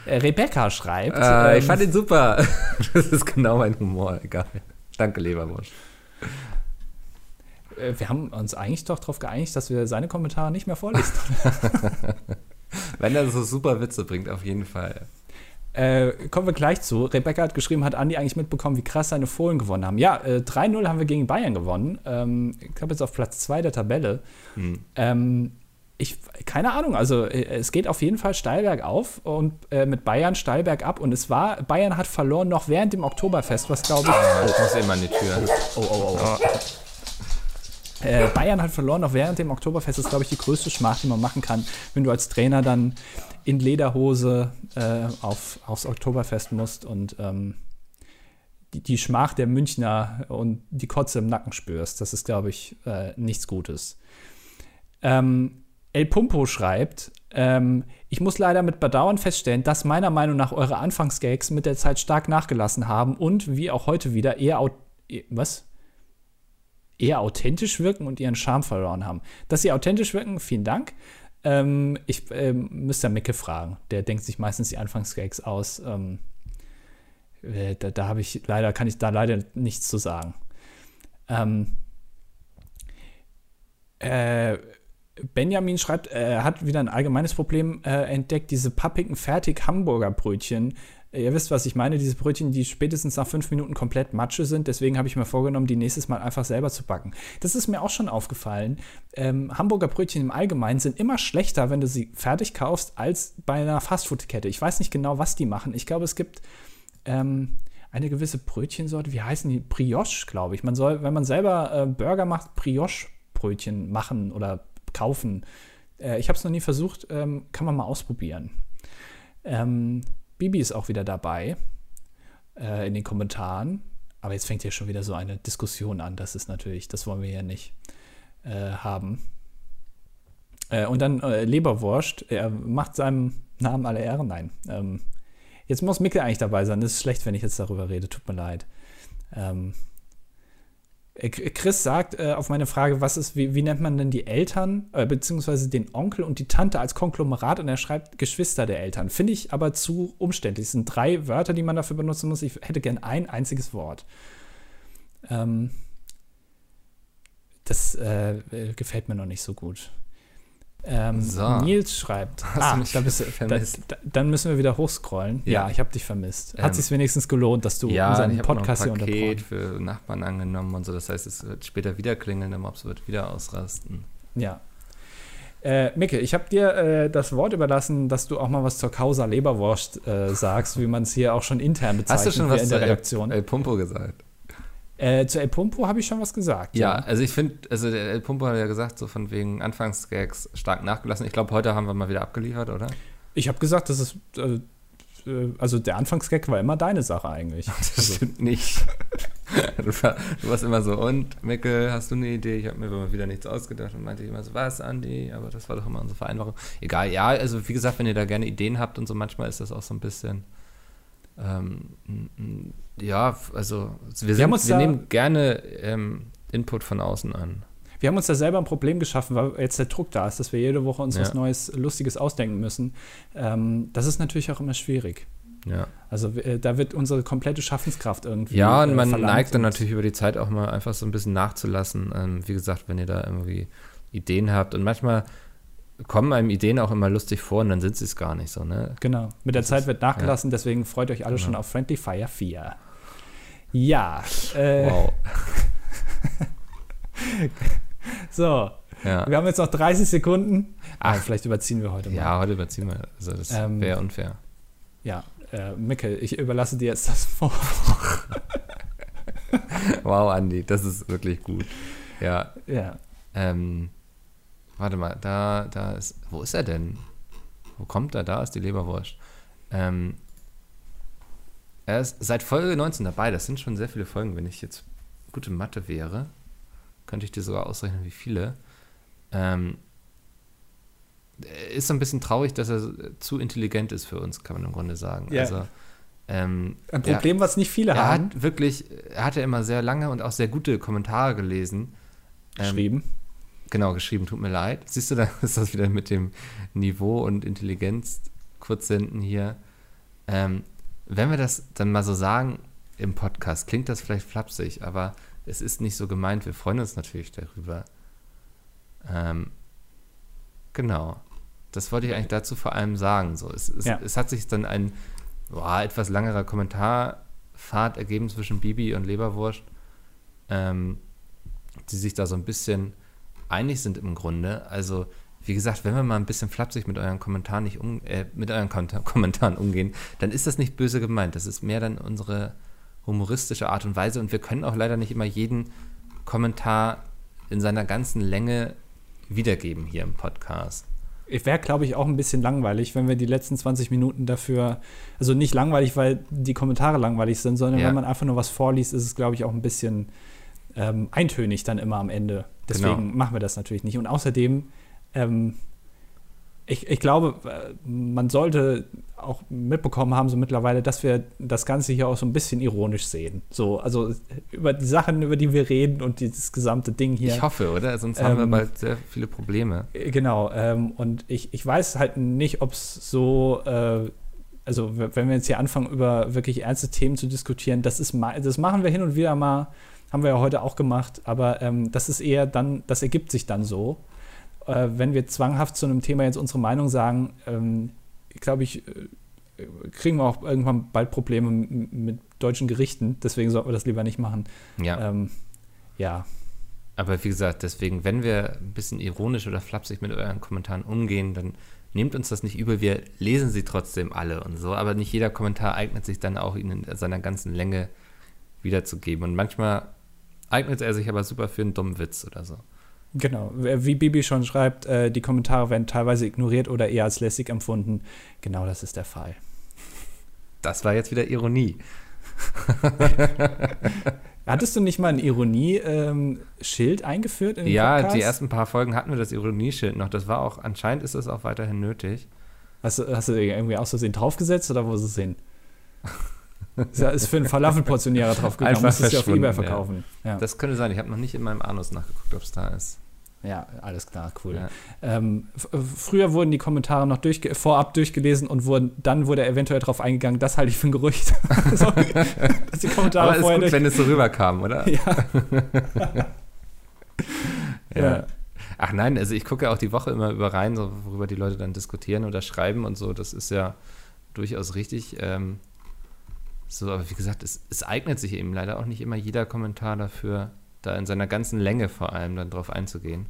Äh, Rebecca schreibt. Äh, ich ähm, fand ihn super. [LAUGHS] das ist genau mein Humor, egal. Danke, Leberwurst. Äh, wir haben uns eigentlich doch darauf geeinigt, dass wir seine Kommentare nicht mehr vorlesen. [LAUGHS] [LAUGHS] Wenn er so super Witze bringt, auf jeden Fall. Äh, kommen wir gleich zu. Rebecca hat geschrieben, hat Andi eigentlich mitbekommen, wie krass seine Fohlen gewonnen haben. Ja, äh, 3-0 haben wir gegen Bayern gewonnen. Ähm, ich glaube jetzt auf Platz 2 der Tabelle. Hm. Ähm, ich, keine Ahnung, also äh, es geht auf jeden Fall steil bergauf und äh, mit Bayern steil bergab. Und es war, Bayern hat verloren noch während dem Oktoberfest, was glaube ich. Ah, ich muss immer an die Tür. Oh, oh, oh. Äh, Bayern hat verloren noch während dem Oktoberfest. Das ist, glaube ich, die größte Schmach, die man machen kann, wenn du als Trainer dann in Lederhose äh, auf, aufs Oktoberfest musst und ähm, die, die Schmach der Münchner und die Kotze im Nacken spürst. Das ist, glaube ich, äh, nichts Gutes. Ähm, El Pumpo schreibt, ähm, ich muss leider mit Bedauern feststellen, dass meiner Meinung nach eure Anfangsgags mit der Zeit stark nachgelassen haben und wie auch heute wieder eher eh- was? Eher authentisch wirken und ihren Charme verloren haben. Dass sie authentisch wirken, vielen Dank. Ähm, ich ähm, müsste Micke fragen. Der denkt sich meistens die Anfangsgags aus. Ähm, äh, da da habe ich leider, kann ich da leider nichts zu sagen. Ähm, äh, Benjamin schreibt, er hat wieder ein allgemeines Problem äh, entdeckt, diese pappigen Fertig-Hamburger-Brötchen. Ihr wisst, was ich meine, diese Brötchen, die spätestens nach fünf Minuten komplett Matsche sind. Deswegen habe ich mir vorgenommen, die nächstes Mal einfach selber zu backen. Das ist mir auch schon aufgefallen. Ähm, Hamburger Brötchen im Allgemeinen sind immer schlechter, wenn du sie fertig kaufst, als bei einer Fastfood-Kette. Ich weiß nicht genau, was die machen. Ich glaube, es gibt ähm, eine gewisse Brötchensorte, wie heißen die? Brioche, glaube ich. Man soll, wenn man selber äh, Burger macht, Brioche-Brötchen machen oder kaufen. Äh, ich habe es noch nie versucht, ähm, kann man mal ausprobieren. Ähm, Bibi ist auch wieder dabei äh, in den Kommentaren. Aber jetzt fängt hier schon wieder so eine Diskussion an. Das ist natürlich, das wollen wir ja nicht äh, haben. Äh, und dann äh, Leberwurst, er macht seinem Namen alle Ehren. Nein. Ähm, jetzt muss Mickel eigentlich dabei sein. Das ist schlecht, wenn ich jetzt darüber rede. Tut mir leid. Ähm, äh, Chris sagt äh, auf meine Frage, was ist, wie, wie nennt man denn die Eltern, äh, beziehungsweise den Onkel und die Tante als Konglomerat und er schreibt Geschwister der Eltern. Finde ich aber zu umständlich. Es sind drei Wörter, die man dafür benutzen muss. Ich hätte gern ein einziges Wort. Ähm, das äh, gefällt mir noch nicht so gut. Ähm, So. Nils schreibt, [LAUGHS] Hast ah, du mich da bist vermisst? Da, da, dann müssen wir wieder hochscrollen. Ja, Ja. ich habe dich vermisst. Hat Ähm, sich wenigstens gelohnt, dass du ja, unseren Podcast hier unterbrochen Paket für Nachbarn angenommen und so. Das heißt, es wird später wieder klingeln, der Mops wird wieder ausrasten. Ja. Äh, Micke, ich habe dir äh, das Wort überlassen, dass du auch mal was zur Causa Leberwurst äh, sagst, [LAUGHS] wie man es hier auch schon intern bezeichnet Hast du schon was in der El, Redaktion. El Pumpo gesagt? Äh, zu El Pumpo habe ich schon was gesagt. Ja, also ich finde, also der El Pumpo hat ja gesagt, so von wegen Anfangsgags stark nachgelassen. Ich glaube, heute haben wir mal wieder abgeliefert, oder? Ich habe gesagt, das ist, äh, äh, also der Anfangsgag war immer deine Sache eigentlich. [LAUGHS] Das stimmt nicht. [LAUGHS] du, war, du warst immer so, und Mickel, hast du eine Idee? Ich habe mir mal wieder nichts ausgedacht und meinte immer so, was, Andi? Aber das war doch immer unsere Vereinbarung. Egal, ja, also wie gesagt, wenn ihr da gerne Ideen habt und so, manchmal ist das auch so ein bisschen, ähm, ja, also wir, sind, wir da- nehmen gerne ähm, Input von außen an. Wir haben uns da selber ein Problem geschaffen, weil jetzt der Druck da ist, dass wir jede Woche uns Ja. was Neues, Lustiges ausdenken müssen. Ähm, das ist natürlich auch immer schwierig. Ja, Also äh, da wird unsere komplette Schaffenskraft irgendwie. ja und äh, man verlangt neigt dann natürlich über die Zeit auch mal einfach so ein bisschen nachzulassen. Ähm, wie gesagt, wenn ihr da irgendwie Ideen habt und manchmal kommen einem Ideen auch immer lustig vor und dann sind sie es gar nicht so, ne? Genau, mit der Das Zeit ist- wird nachgelassen, deswegen freut euch alle Genau. schon auf Friendly Fire 4. Ja, äh, Wow. [LAUGHS] So, Ja, wir haben jetzt noch 30 Sekunden. Ah, vielleicht überziehen wir heute mal. ja heute überziehen wir. Also das Ähm, wäre unfair. Ja, äh, Mickel, ich überlasse dir jetzt das vor. [LAUGHS] Wow, Andi, das ist wirklich gut. Ja, Ja. ähm, warte mal, da, da ist, wo ist er denn? Wo kommt er? Da ist die Leberwurst. Ähm, er ist seit Folge 19 dabei. Das sind schon sehr viele Folgen. Wenn ich jetzt gute Mathe wäre, könnte ich dir sogar ausrechnen, wie viele. Ähm, er ist so ein bisschen traurig, dass er zu intelligent ist für uns, kann man im Grunde sagen. Ja. Also, ähm, Ein Problem, was nicht viele er haben. hat wirklich, er hatte immer sehr lange und auch sehr gute Kommentare gelesen. Ähm, geschrieben. Genau, geschrieben, tut mir leid. Siehst du, [LAUGHS] da ist das wieder mit dem Niveau und Intelligenz kurz senden hier. Ähm, wenn wir das dann mal so sagen im Podcast, klingt das vielleicht flapsig, aber es ist nicht so gemeint. Wir freuen uns natürlich darüber. Ähm, genau. Das wollte ich eigentlich dazu vor allem sagen. So, es, es, Ja. es hat sich dann ein boah, etwas langerer Kommentarpfad ergeben zwischen Bibi und Leberwurst, ähm, die sich da so ein bisschen einig sind im Grunde. Also, wie gesagt, wenn wir mal ein bisschen flapsig mit euren Kommentaren nicht um, äh, mit euren Kom [LAUGHS] Kommentaren umgehen, dann ist das nicht böse gemeint. Das ist mehr dann unsere humoristische Art und Weise und wir können auch leider nicht immer jeden Kommentar in seiner ganzen Länge wiedergeben hier im Podcast. Ich wäre, glaube ich, auch ein bisschen langweilig, wenn wir die letzten 20 Minuten dafür, also nicht langweilig, weil die Kommentare langweilig sind, sondern Ja. wenn man einfach nur was vorliest, ist es, glaube ich, auch ein bisschen ähm, eintönig dann immer am Ende. Deswegen Genau. machen wir das natürlich nicht. Und außerdem, ähm, ich, ich glaube, äh, man sollte auch mitbekommen haben, so mittlerweile, dass wir das Ganze hier auch so ein bisschen ironisch sehen. So, also über die Sachen, über die wir reden und dieses gesamte Ding hier. Ich hoffe, oder? Sonst haben wir Ähm, bald sehr viele Probleme. Äh, Genau, ähm, und ich, ich weiß halt nicht, ob es so, äh, also wenn wir jetzt hier anfangen, über wirklich ernste Themen zu diskutieren, das ist das machen wir hin und wieder mal, haben wir ja heute auch gemacht, aber ähm, das ist eher dann, das ergibt sich dann so. Äh, wenn wir zwanghaft zu einem Thema jetzt unsere Meinung sagen, ähm, glaube ich, äh, kriegen wir auch irgendwann bald Probleme mit deutschen Gerichten, deswegen sollten wir das lieber nicht machen. Ja. Ähm, ja, Aber wie gesagt, deswegen, wenn wir ein bisschen ironisch oder flapsig mit euren Kommentaren umgehen, dann nehmt uns das nicht übel. Wir lesen sie trotzdem alle und so, aber nicht jeder Kommentar eignet sich dann auch, ihn in seiner ganzen Länge wiederzugeben. Und manchmal eignet er sich aber super für einen dummen Witz oder so. Genau, wie Bibi schon schreibt, äh, die Kommentare werden teilweise ignoriert oder eher als lästig empfunden. Genau das ist der Fall. Das war jetzt wieder Ironie. [LAUGHS] Hattest du nicht mal ein Ironie-Schild eingeführt in den Ja, Podcast? die ersten paar Folgen hatten wir das Ironieschild noch. Das war auch, anscheinend ist das auch weiterhin nötig. Hast du, hast du irgendwie aus Versehen draufgesetzt oder wo ist es hin? [LAUGHS] Ja- ist für einen Falafelportionierer [LAUGHS] draufgegangen. Einfach Musst es ja auf Ebay ja. verkaufen. Ja, Das könnte sein. Ich habe noch nicht in meinem Anus nachgeguckt, ob es da ist. ja alles klar, cool. Ja. Ähm, f- früher wurden die Kommentare noch durchge vorab durchgelesen und wurden, dann wurde eventuell darauf eingegangen, das halte ich für ein Gerücht. [LAUGHS] so, [LAUGHS] dass die Kommentare Aber ist vorher gut, wenn es so rüberkam, oder? ja. Ja. Ach nein, also ich gucke ja auch die Woche immer über rein, so, worüber die Leute dann diskutieren oder schreiben und so. Das ist ja durchaus richtig. Ähm, so, aber wie gesagt, es, es eignet sich eben leider auch nicht immer jeder Kommentar dafür, da in seiner ganzen Länge vor allem dann drauf einzugehen.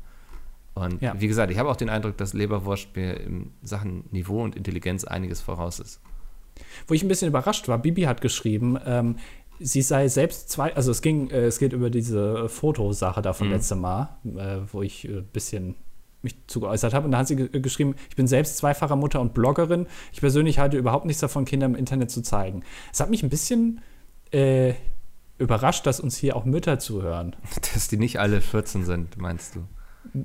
Und Ja. wie gesagt, ich habe auch den Eindruck, dass Leberwurst mir in Sachen Niveau und Intelligenz einiges voraus ist. Wo ich ein bisschen überrascht war, Bibi hat geschrieben, ähm, sie sei selbst zwei, also es ging, äh, es geht über diese Fotosache da von Mhm. letztem Mal, äh, wo ich ein äh, bisschen mich zu geäußert habe. Und da hat sie ge geschrieben, ich bin selbst zweifacher Mutter und Bloggerin. Ich persönlich halte überhaupt nichts davon, Kinder im Internet zu zeigen. Es hat mich ein bisschen äh, überrascht, dass uns hier auch Mütter zuhören. [LAUGHS] Dass die nicht alle 14 sind, meinst du? [LAUGHS]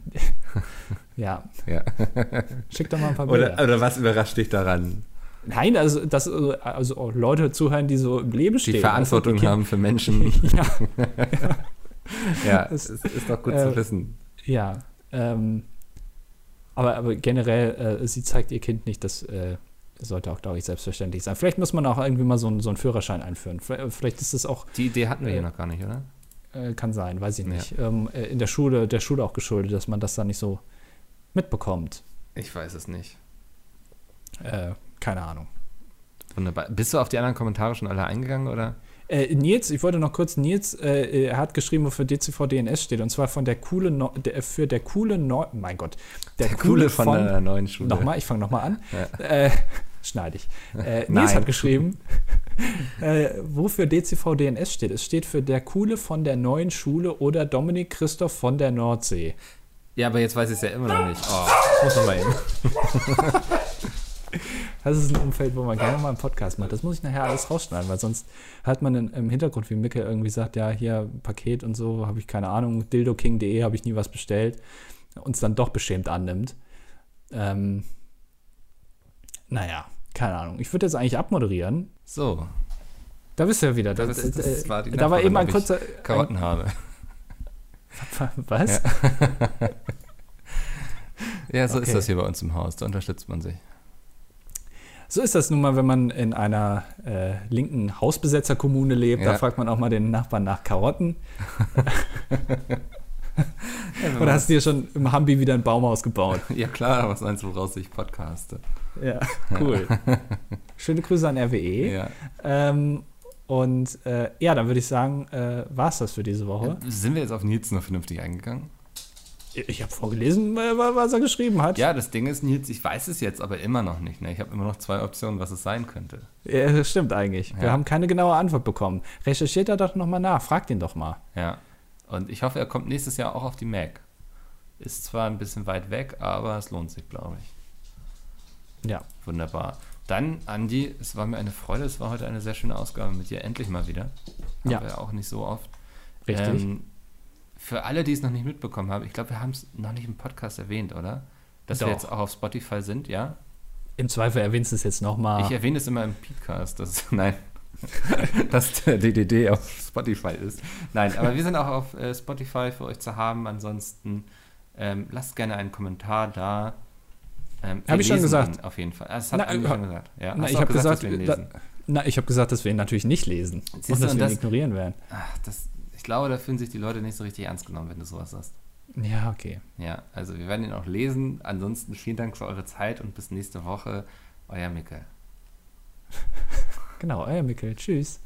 Ja, Ja. [LAUGHS] schick doch mal ein paar Bilder. Oder, oder was überrascht dich daran? Nein, also, dass äh, also auch Leute zuhören, die so im Leben stehen. Die Verantwortung du, die haben für Menschen. Ja, Ja, Das- es ist, ist doch gut äh, zu wissen. Ja, ähm, aber, aber generell, äh, sie zeigt ihr Kind nicht, das äh, sollte auch, glaube ich, selbstverständlich sein. Vielleicht muss man auch irgendwie mal so, einen- so einen Führerschein einführen. Vielleicht, vielleicht ist das auch, Die Idee hatten wir hier äh, noch gar nicht, oder? äh, kann sein, weiß ich Ja. nicht. Ähm, äh, in der Schule, der Schule auch geschuldet, dass man das dann nicht so mitbekommt. Ich weiß es nicht. Äh, keine Ahnung. Wunderbar. Bist du auf die anderen Kommentare schon alle eingegangen, oder? Äh, Nils, ich wollte noch kurz, Nils, äh, er hat geschrieben, wofür DCV DNS steht. Und zwar von der coole, no der, für der coole, Neu mein Gott. Der, der coole von, von, der neuen Schule. Nochmal, ich fange nochmal an. Ja. Äh, schneide ich. Äh, [LAUGHS] Nils hat geschrieben, [LAUGHS] äh, wofür DCV DNS steht. Es steht für der coole von der neuen Schule oder Dominik Christoph von der Nordsee. Ja, aber jetzt weiß ich es ja immer noch nicht. Oh, ich muss noch mal hin. [LAUGHS] Das ist ein Umfeld, wo man gerne mal einen Podcast macht. Das muss ich nachher alles rausschneiden, weil sonst hat man im Hintergrund, wie Micke irgendwie sagt, ja, hier Paket und so, habe ich keine Ahnung, dildoking.de habe ich nie was bestellt, uns dann doch beschämt annimmt. Ähm, naja, keine Ahnung. Ich würde jetzt eigentlich abmoderieren. So. Da bist du ja wieder. Da, das, das, das war die da war eben ein kurzer. Karotten habe. [LAUGHS] Was? Ja, [LAUGHS] ja so okay. ist das hier bei uns im Haus. Da unterstützt man sich. So ist das nun mal, wenn man in einer äh, linken Hausbesetzerkommune lebt. Ja. Da fragt man auch mal den Nachbarn nach Karotten. [LAUGHS] ja, Oder hast du dir schon im Hambi wieder ein Baumhaus gebaut? ja klar, was meinst du, woraus ich podcaste? Ja, cool. [LAUGHS] Schöne Grüße an RWE. Ja. Ähm, und äh, ja, dann würde ich sagen, äh, war es das für diese Woche. Sind wir jetzt auf Nils noch vernünftig eingegangen? Ich habe vorgelesen, was er geschrieben hat. Ja, das Ding ist, Nils, ich weiß es jetzt aber immer noch nicht. Ne? Ich habe immer noch zwei Optionen, was es sein könnte. Ja, das stimmt eigentlich. Ja. Wir haben keine genaue Antwort bekommen. Recherchiert er doch nochmal nach, fragt ihn doch mal. Ja, und ich hoffe, er kommt nächstes Jahr auch auf die Mac. Ist zwar ein bisschen weit weg, aber es lohnt sich, glaube ich. Ja. Wunderbar. Dann, Andi, es war mir eine Freude. Es war heute eine sehr schöne Ausgabe mit dir. Endlich mal wieder. Haben ja. wir auch nicht so oft. Richtig. Ähm, für alle, die es noch nicht mitbekommen haben, ich glaube, wir haben es noch nicht im Podcast erwähnt, oder? Dass Doch. wir jetzt auch auf Spotify sind, ja? Im Zweifel erwähnst du es jetzt nochmal. Ich erwähne es immer im Podcast. Das, [LAUGHS] nein, [LAUGHS] dass der DDD auf Spotify ist. Nein, aber wir sind auch auf äh, Spotify für euch zu haben. Ansonsten ähm, lasst gerne einen Kommentar da. Ähm, habe ich schon gesagt. Auf jeden Fall. Das hat na, schon gesagt. Ja, na, ich habe gesagt, gesagt da, na, ich habe gesagt, dass wir ihn natürlich nicht lesen Siehst und dass wir ihn ignorieren werden. Ach, das, ich glaube, da fühlen sich die Leute nicht so richtig ernst genommen, wenn du sowas sagst. Ja, okay. Ja, also wir werden ihn auch lesen. Ansonsten vielen Dank für eure Zeit und bis nächste Woche. Euer Mickel. [LAUGHS] genau, euer Mickel. Tschüss.